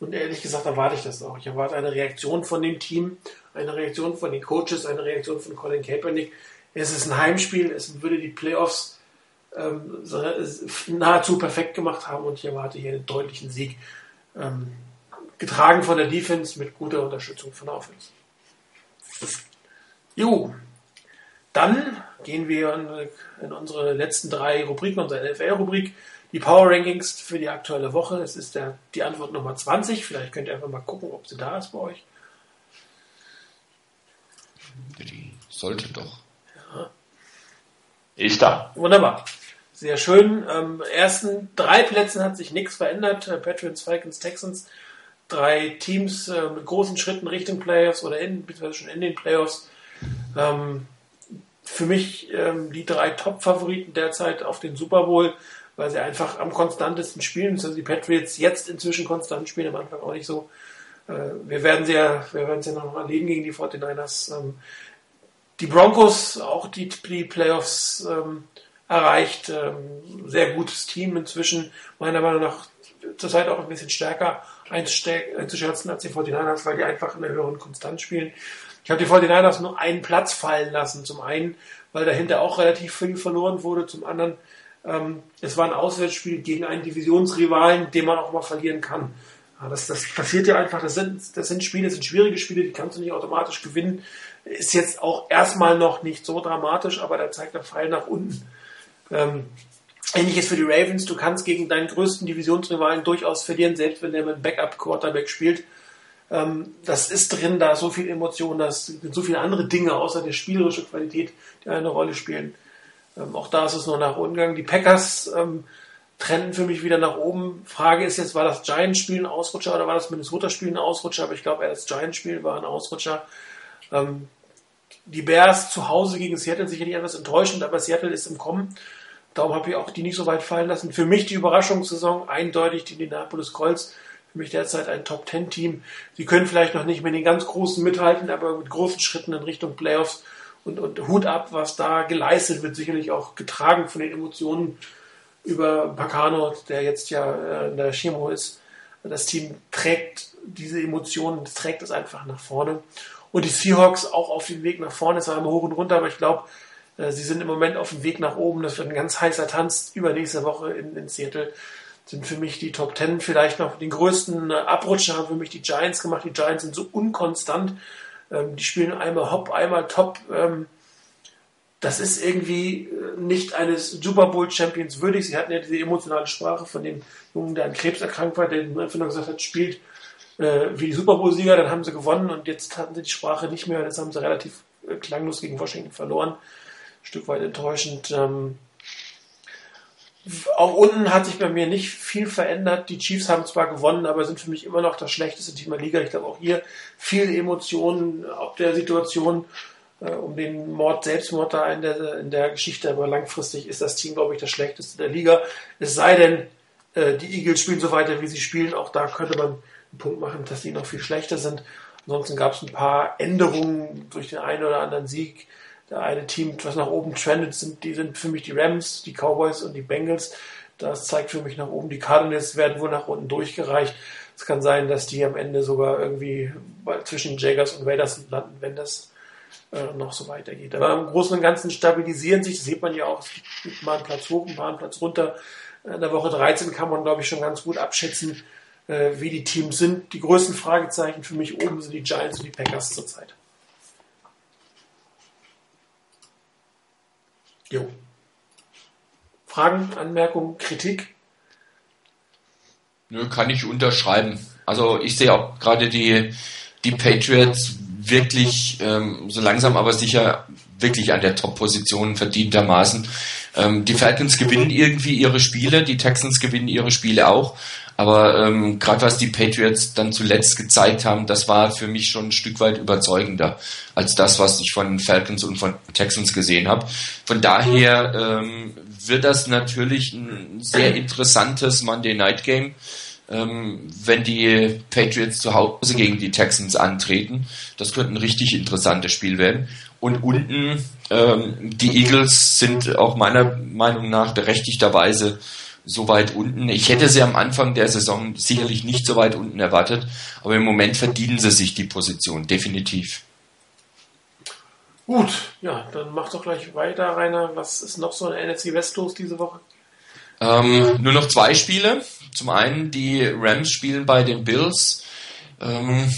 Und ehrlich gesagt erwarte ich das auch. Ich erwarte eine Reaktion von dem Team, eine Reaktion von den Coaches, eine Reaktion von Colin Kaepernick es ist ein Heimspiel, es würde die Playoffs ähm, nahezu perfekt gemacht haben und ich erwarte hier einen deutlichen Sieg. Ähm, getragen von der Defense mit guter Unterstützung von der Offense. Jo, dann gehen wir in, unsere letzten drei Rubriken, unsere NFL-Rubrik, die Power Rankings für die aktuelle Woche. Es ist der, die Antwort Nummer 20. Vielleicht könnt ihr einfach mal gucken, ob sie da ist bei euch. Die sollte doch. Ist da. Wunderbar. Sehr schön. Ähm, ersten drei Plätzen hat sich nichts verändert. Äh, Patriots, Falcons, Texans. Drei Teams äh, mit großen Schritten Richtung Playoffs oder in, beziehungsweise schon in den Playoffs. Ähm, für mich ähm, die drei Top-Favoriten derzeit auf den Super Bowl, weil sie einfach am konstantesten spielen. Also die Patriots jetzt inzwischen konstant spielen, am Anfang auch nicht so. Äh, wir werden sie ja, ja noch erleben gegen die 49ers. Ähm, die Broncos auch die, die Playoffs ähm, erreicht. Ähm, sehr gutes Team inzwischen, meiner Meinung nach zurzeit auch ein bisschen stärker einzuschätzen als die 49ers, weil die einfach in der höheren Konstanz spielen. Ich habe die 49ers nur einen Platz fallen lassen. Zum einen, weil dahinter auch relativ viel verloren wurde. Zum anderen, ähm, es war ein Auswärtsspiel gegen einen Divisionsrivalen, den man auch mal verlieren kann. Ja, das, das passiert ja einfach. Das sind, das sind Spiele, das sind schwierige Spiele, die kannst du nicht automatisch gewinnen. Ist jetzt auch erstmal noch nicht so dramatisch, aber da zeigt der Pfeil nach unten. Ähm, Ähnliches für die Ravens. Du kannst gegen deinen größten Divisionsrivalen durchaus verlieren, selbst wenn der mit Backup-Quarterback spielt. Ähm, das ist drin, da ist so viel Emotion, da sind so viele andere Dinge außer der spielerischen Qualität, die eine Rolle spielen. Ähm, auch da ist es nur nach Ungang. Die Packers ähm, trennen für mich wieder nach oben. Frage ist jetzt, war das Giants-Spiel ein Ausrutscher oder war das Minnesota-Spiel ein Ausrutscher? Aber ich glaube, das Giants-Spiel war ein Ausrutscher. Ähm, die Bears zu Hause gegen Seattle sicherlich etwas enttäuschend, aber Seattle ist im Kommen. Darum habe ich auch die nicht so weit fallen lassen. Für mich die Überraschungssaison eindeutig die Indianapolis Colts. Für mich derzeit ein Top-10-Team. Sie können vielleicht noch nicht mit den ganz Großen mithalten, aber mit großen Schritten in Richtung Playoffs und, und Hut ab, was da geleistet wird, sicherlich auch getragen von den Emotionen über Pacano, der jetzt ja äh, in der Chemo ist. Das Team trägt diese Emotionen, trägt es einfach nach vorne. Und die Seahawks auch auf dem Weg nach vorne, zwar immer hoch und runter, aber ich glaube, äh, sie sind im Moment auf dem Weg nach oben. Das wird ein ganz heißer Tanz übernächste Woche in, in Seattle. Sind für mich die Top Ten vielleicht noch den größten äh, Abrutscher haben für mich die Giants gemacht. Die Giants sind so unkonstant. Ähm, die spielen einmal hopp, einmal top. Das ist irgendwie äh, nicht eines Super Bowl Champions würdig. Sie hatten ja diese emotionale Sprache von dem Jungen, der an Krebs erkrankt war, der einfach nur gesagt hat, spielt äh, wie die Super Bowl Sieger, dann haben sie gewonnen und jetzt hatten sie die Sprache nicht mehr. Das haben sie relativ äh, klanglos gegen Washington verloren. Ein Stück weit enttäuschend. Ähm, auch unten hat sich bei mir nicht viel verändert. Die Chiefs haben zwar gewonnen, aber sind für mich immer noch das schlechteste Team der Liga. Ich glaube auch hier viel Emotionen ob der Situation um den Mord, Selbstmord da in der, in der Geschichte, aber langfristig ist das Team, glaube ich, das schlechteste der Liga. Es sei denn, äh, die Eagles spielen so weiter, wie sie spielen. Auch da könnte man einen Punkt machen, dass die noch viel schlechter sind. Ansonsten gab es ein paar Änderungen durch den einen oder anderen Sieg. Der eine Team, was nach oben trendet, sind, die sind für mich die Rams, die Cowboys und die Bengals. Das zeigt für mich nach oben. Die Cardinals werden wohl nach unten durchgereicht. Es kann sein, dass die am Ende sogar irgendwie zwischen Jaggers und Raiders landen, wenn das äh, noch so weitergeht. Aber im Großen und Ganzen stabilisieren sich, das sieht man ja auch, es gibt mal einen Platz hoch, ein paar einen Platz runter. In der Woche 13 kann man, glaube ich, schon ganz gut abschätzen, äh, wie die Teams sind. Die größten Fragezeichen für mich oben sind die Giants und die Packers zurzeit. Jo. Fragen, Anmerkungen, Kritik? Nö, kann ich unterschreiben. Also ich sehe auch gerade die, die Patriots wirklich ähm, so langsam aber sicher wirklich an der Top-Position verdientermaßen. Ähm, die Falcons gewinnen irgendwie ihre Spiele, die Texans gewinnen ihre Spiele auch. Aber ähm, gerade was die Patriots dann zuletzt gezeigt haben, das war für mich schon ein Stück weit überzeugender als das, was ich von Falcons und von Texans gesehen habe. Von daher ähm, wird das natürlich ein sehr interessantes Monday Night Game wenn die Patriots zu Hause gegen die Texans antreten. Das könnte ein richtig interessantes Spiel werden. Und unten, ähm, die Eagles sind auch meiner Meinung nach berechtigterweise so weit unten. Ich hätte sie am Anfang der Saison sicherlich nicht so weit unten erwartet, aber im Moment verdienen sie sich die Position, definitiv. Gut, ja, dann mach doch gleich weiter, Rainer. Was ist noch so in NFC West los diese Woche? Ähm, nur noch zwei Spiele. Zum einen die Rams spielen bei den Bills. Ähm,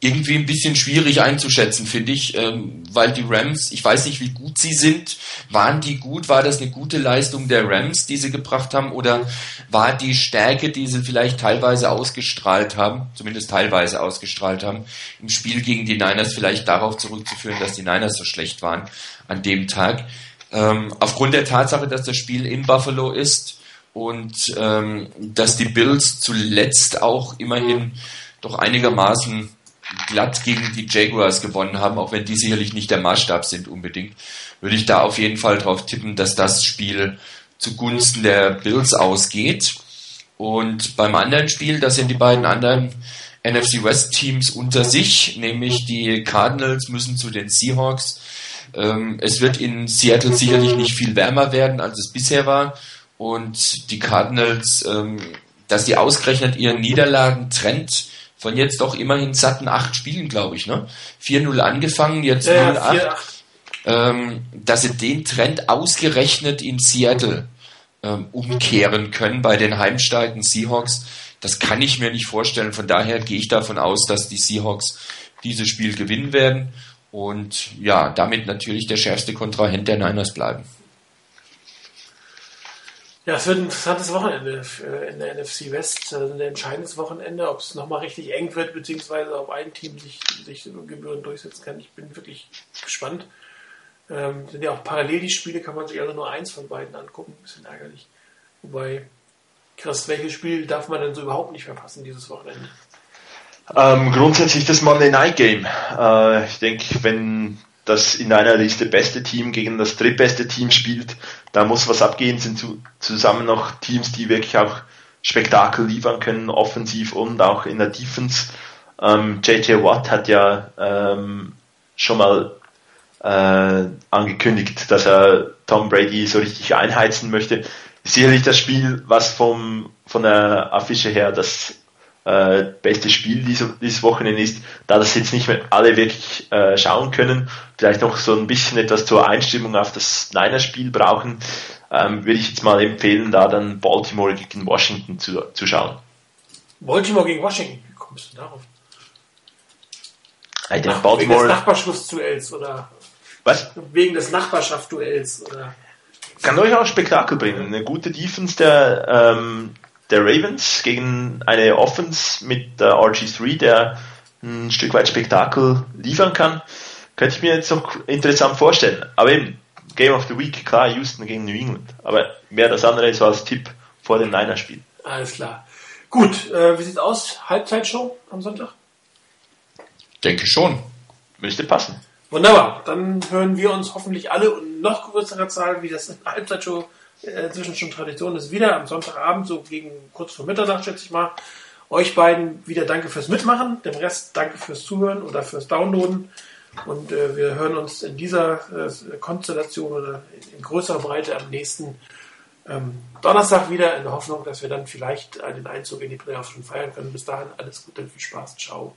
irgendwie ein bisschen schwierig einzuschätzen, finde ich, ähm, weil die Rams, ich weiß nicht, wie gut sie sind. Waren die gut? War das eine gute Leistung der Rams, die sie gebracht haben? Oder war die Stärke, die sie vielleicht teilweise ausgestrahlt haben, zumindest teilweise ausgestrahlt haben, im Spiel gegen die Niners vielleicht darauf zurückzuführen, dass die Niners so schlecht waren an dem Tag? Ähm, aufgrund der Tatsache, dass das Spiel in Buffalo ist, und ähm, dass die Bills zuletzt auch immerhin doch einigermaßen glatt gegen die Jaguars gewonnen haben, auch wenn die sicherlich nicht der Maßstab sind unbedingt, würde ich da auf jeden Fall drauf tippen, dass das Spiel zugunsten der Bills ausgeht. Und beim anderen Spiel, das sind die beiden anderen NFC West Teams unter sich, nämlich die Cardinals müssen zu den Seahawks. Ähm, es wird in Seattle sicherlich nicht viel wärmer werden, als es bisher war. Und die Cardinals, ähm, dass die ausgerechnet ihren Niederlagen-Trend von jetzt doch immerhin satten acht Spielen, glaube ich, ne? 4-0 angefangen, jetzt ja, 0-8. Ähm, dass sie den Trend ausgerechnet in Seattle ähm, umkehren können bei den heimstarken Seahawks, das kann ich mir nicht vorstellen. Von daher gehe ich davon aus, dass die Seahawks dieses Spiel gewinnen werden und ja, damit natürlich der schärfste Kontrahent der Niners bleiben. Ja, es wird ein interessantes Wochenende in der NFC West, also ein entscheidendes Wochenende, ob es nochmal richtig eng wird, beziehungsweise ob ein Team sich, sich gebührend durchsetzen kann. Ich bin wirklich gespannt. Ähm, sind ja auch parallel die Spiele, kann man sich also nur eins von beiden angucken. Ein bisschen ärgerlich. Wobei, krass, welches Spiel darf man denn so überhaupt nicht verpassen dieses Wochenende? Ähm, grundsätzlich das Monday Night Game. Äh, ich denke, wenn das in einer Liste beste Team gegen das drittbeste Team spielt, da muss was abgehen, sind zu, zusammen noch Teams, die wirklich auch Spektakel liefern können, offensiv und auch in der Defense. Ähm, JJ Watt hat ja ähm, schon mal äh, angekündigt, dass er Tom Brady so richtig einheizen möchte. Sicherlich das Spiel, was vom, von der Affische her das äh, beste Spiel dieses, dieses Wochenende ist, da das jetzt nicht mehr alle wirklich äh, schauen können, vielleicht noch so ein bisschen etwas zur Einstimmung auf das Niners-Spiel brauchen, ähm, würde ich jetzt mal empfehlen, da dann Baltimore gegen Washington zu, zu schauen. Baltimore gegen Washington, wie kommst du darauf? Ich denke, Baltimore. Wegen des Nachbarschaftsduells oder? Was? Wegen des Nachbarschaftsduells oder? Kann durchaus Spektakel bringen. Eine gute Defense der, ähm, der Ravens gegen eine Offense mit der RG3, der ein Stück weit Spektakel liefern kann, könnte ich mir jetzt noch interessant vorstellen. Aber eben, Game of the Week, klar, Houston gegen New England. Aber mehr das andere so als Tipp vor dem Niner-Spiel. Alles klar. Gut, äh, wie sieht's aus? Halbzeitshow am Sonntag? Denke schon. Müsste passen. Wunderbar. Dann hören wir uns hoffentlich alle und noch größerer Zahl, wie das in der Halbzeitshow inzwischen schon Tradition ist, wieder am Sonntagabend, so gegen kurz vor Mitternacht, schätze ich mal. Euch beiden wieder danke fürs Mitmachen, dem Rest danke fürs Zuhören oder fürs Downloaden. Und äh, wir hören uns in dieser äh, Konstellation oder in größerer Breite am nächsten ähm, Donnerstag wieder, in der Hoffnung, dass wir dann vielleicht den Einzug in die Playoffs schon feiern können. Bis dahin alles Gute, viel Spaß, ciao.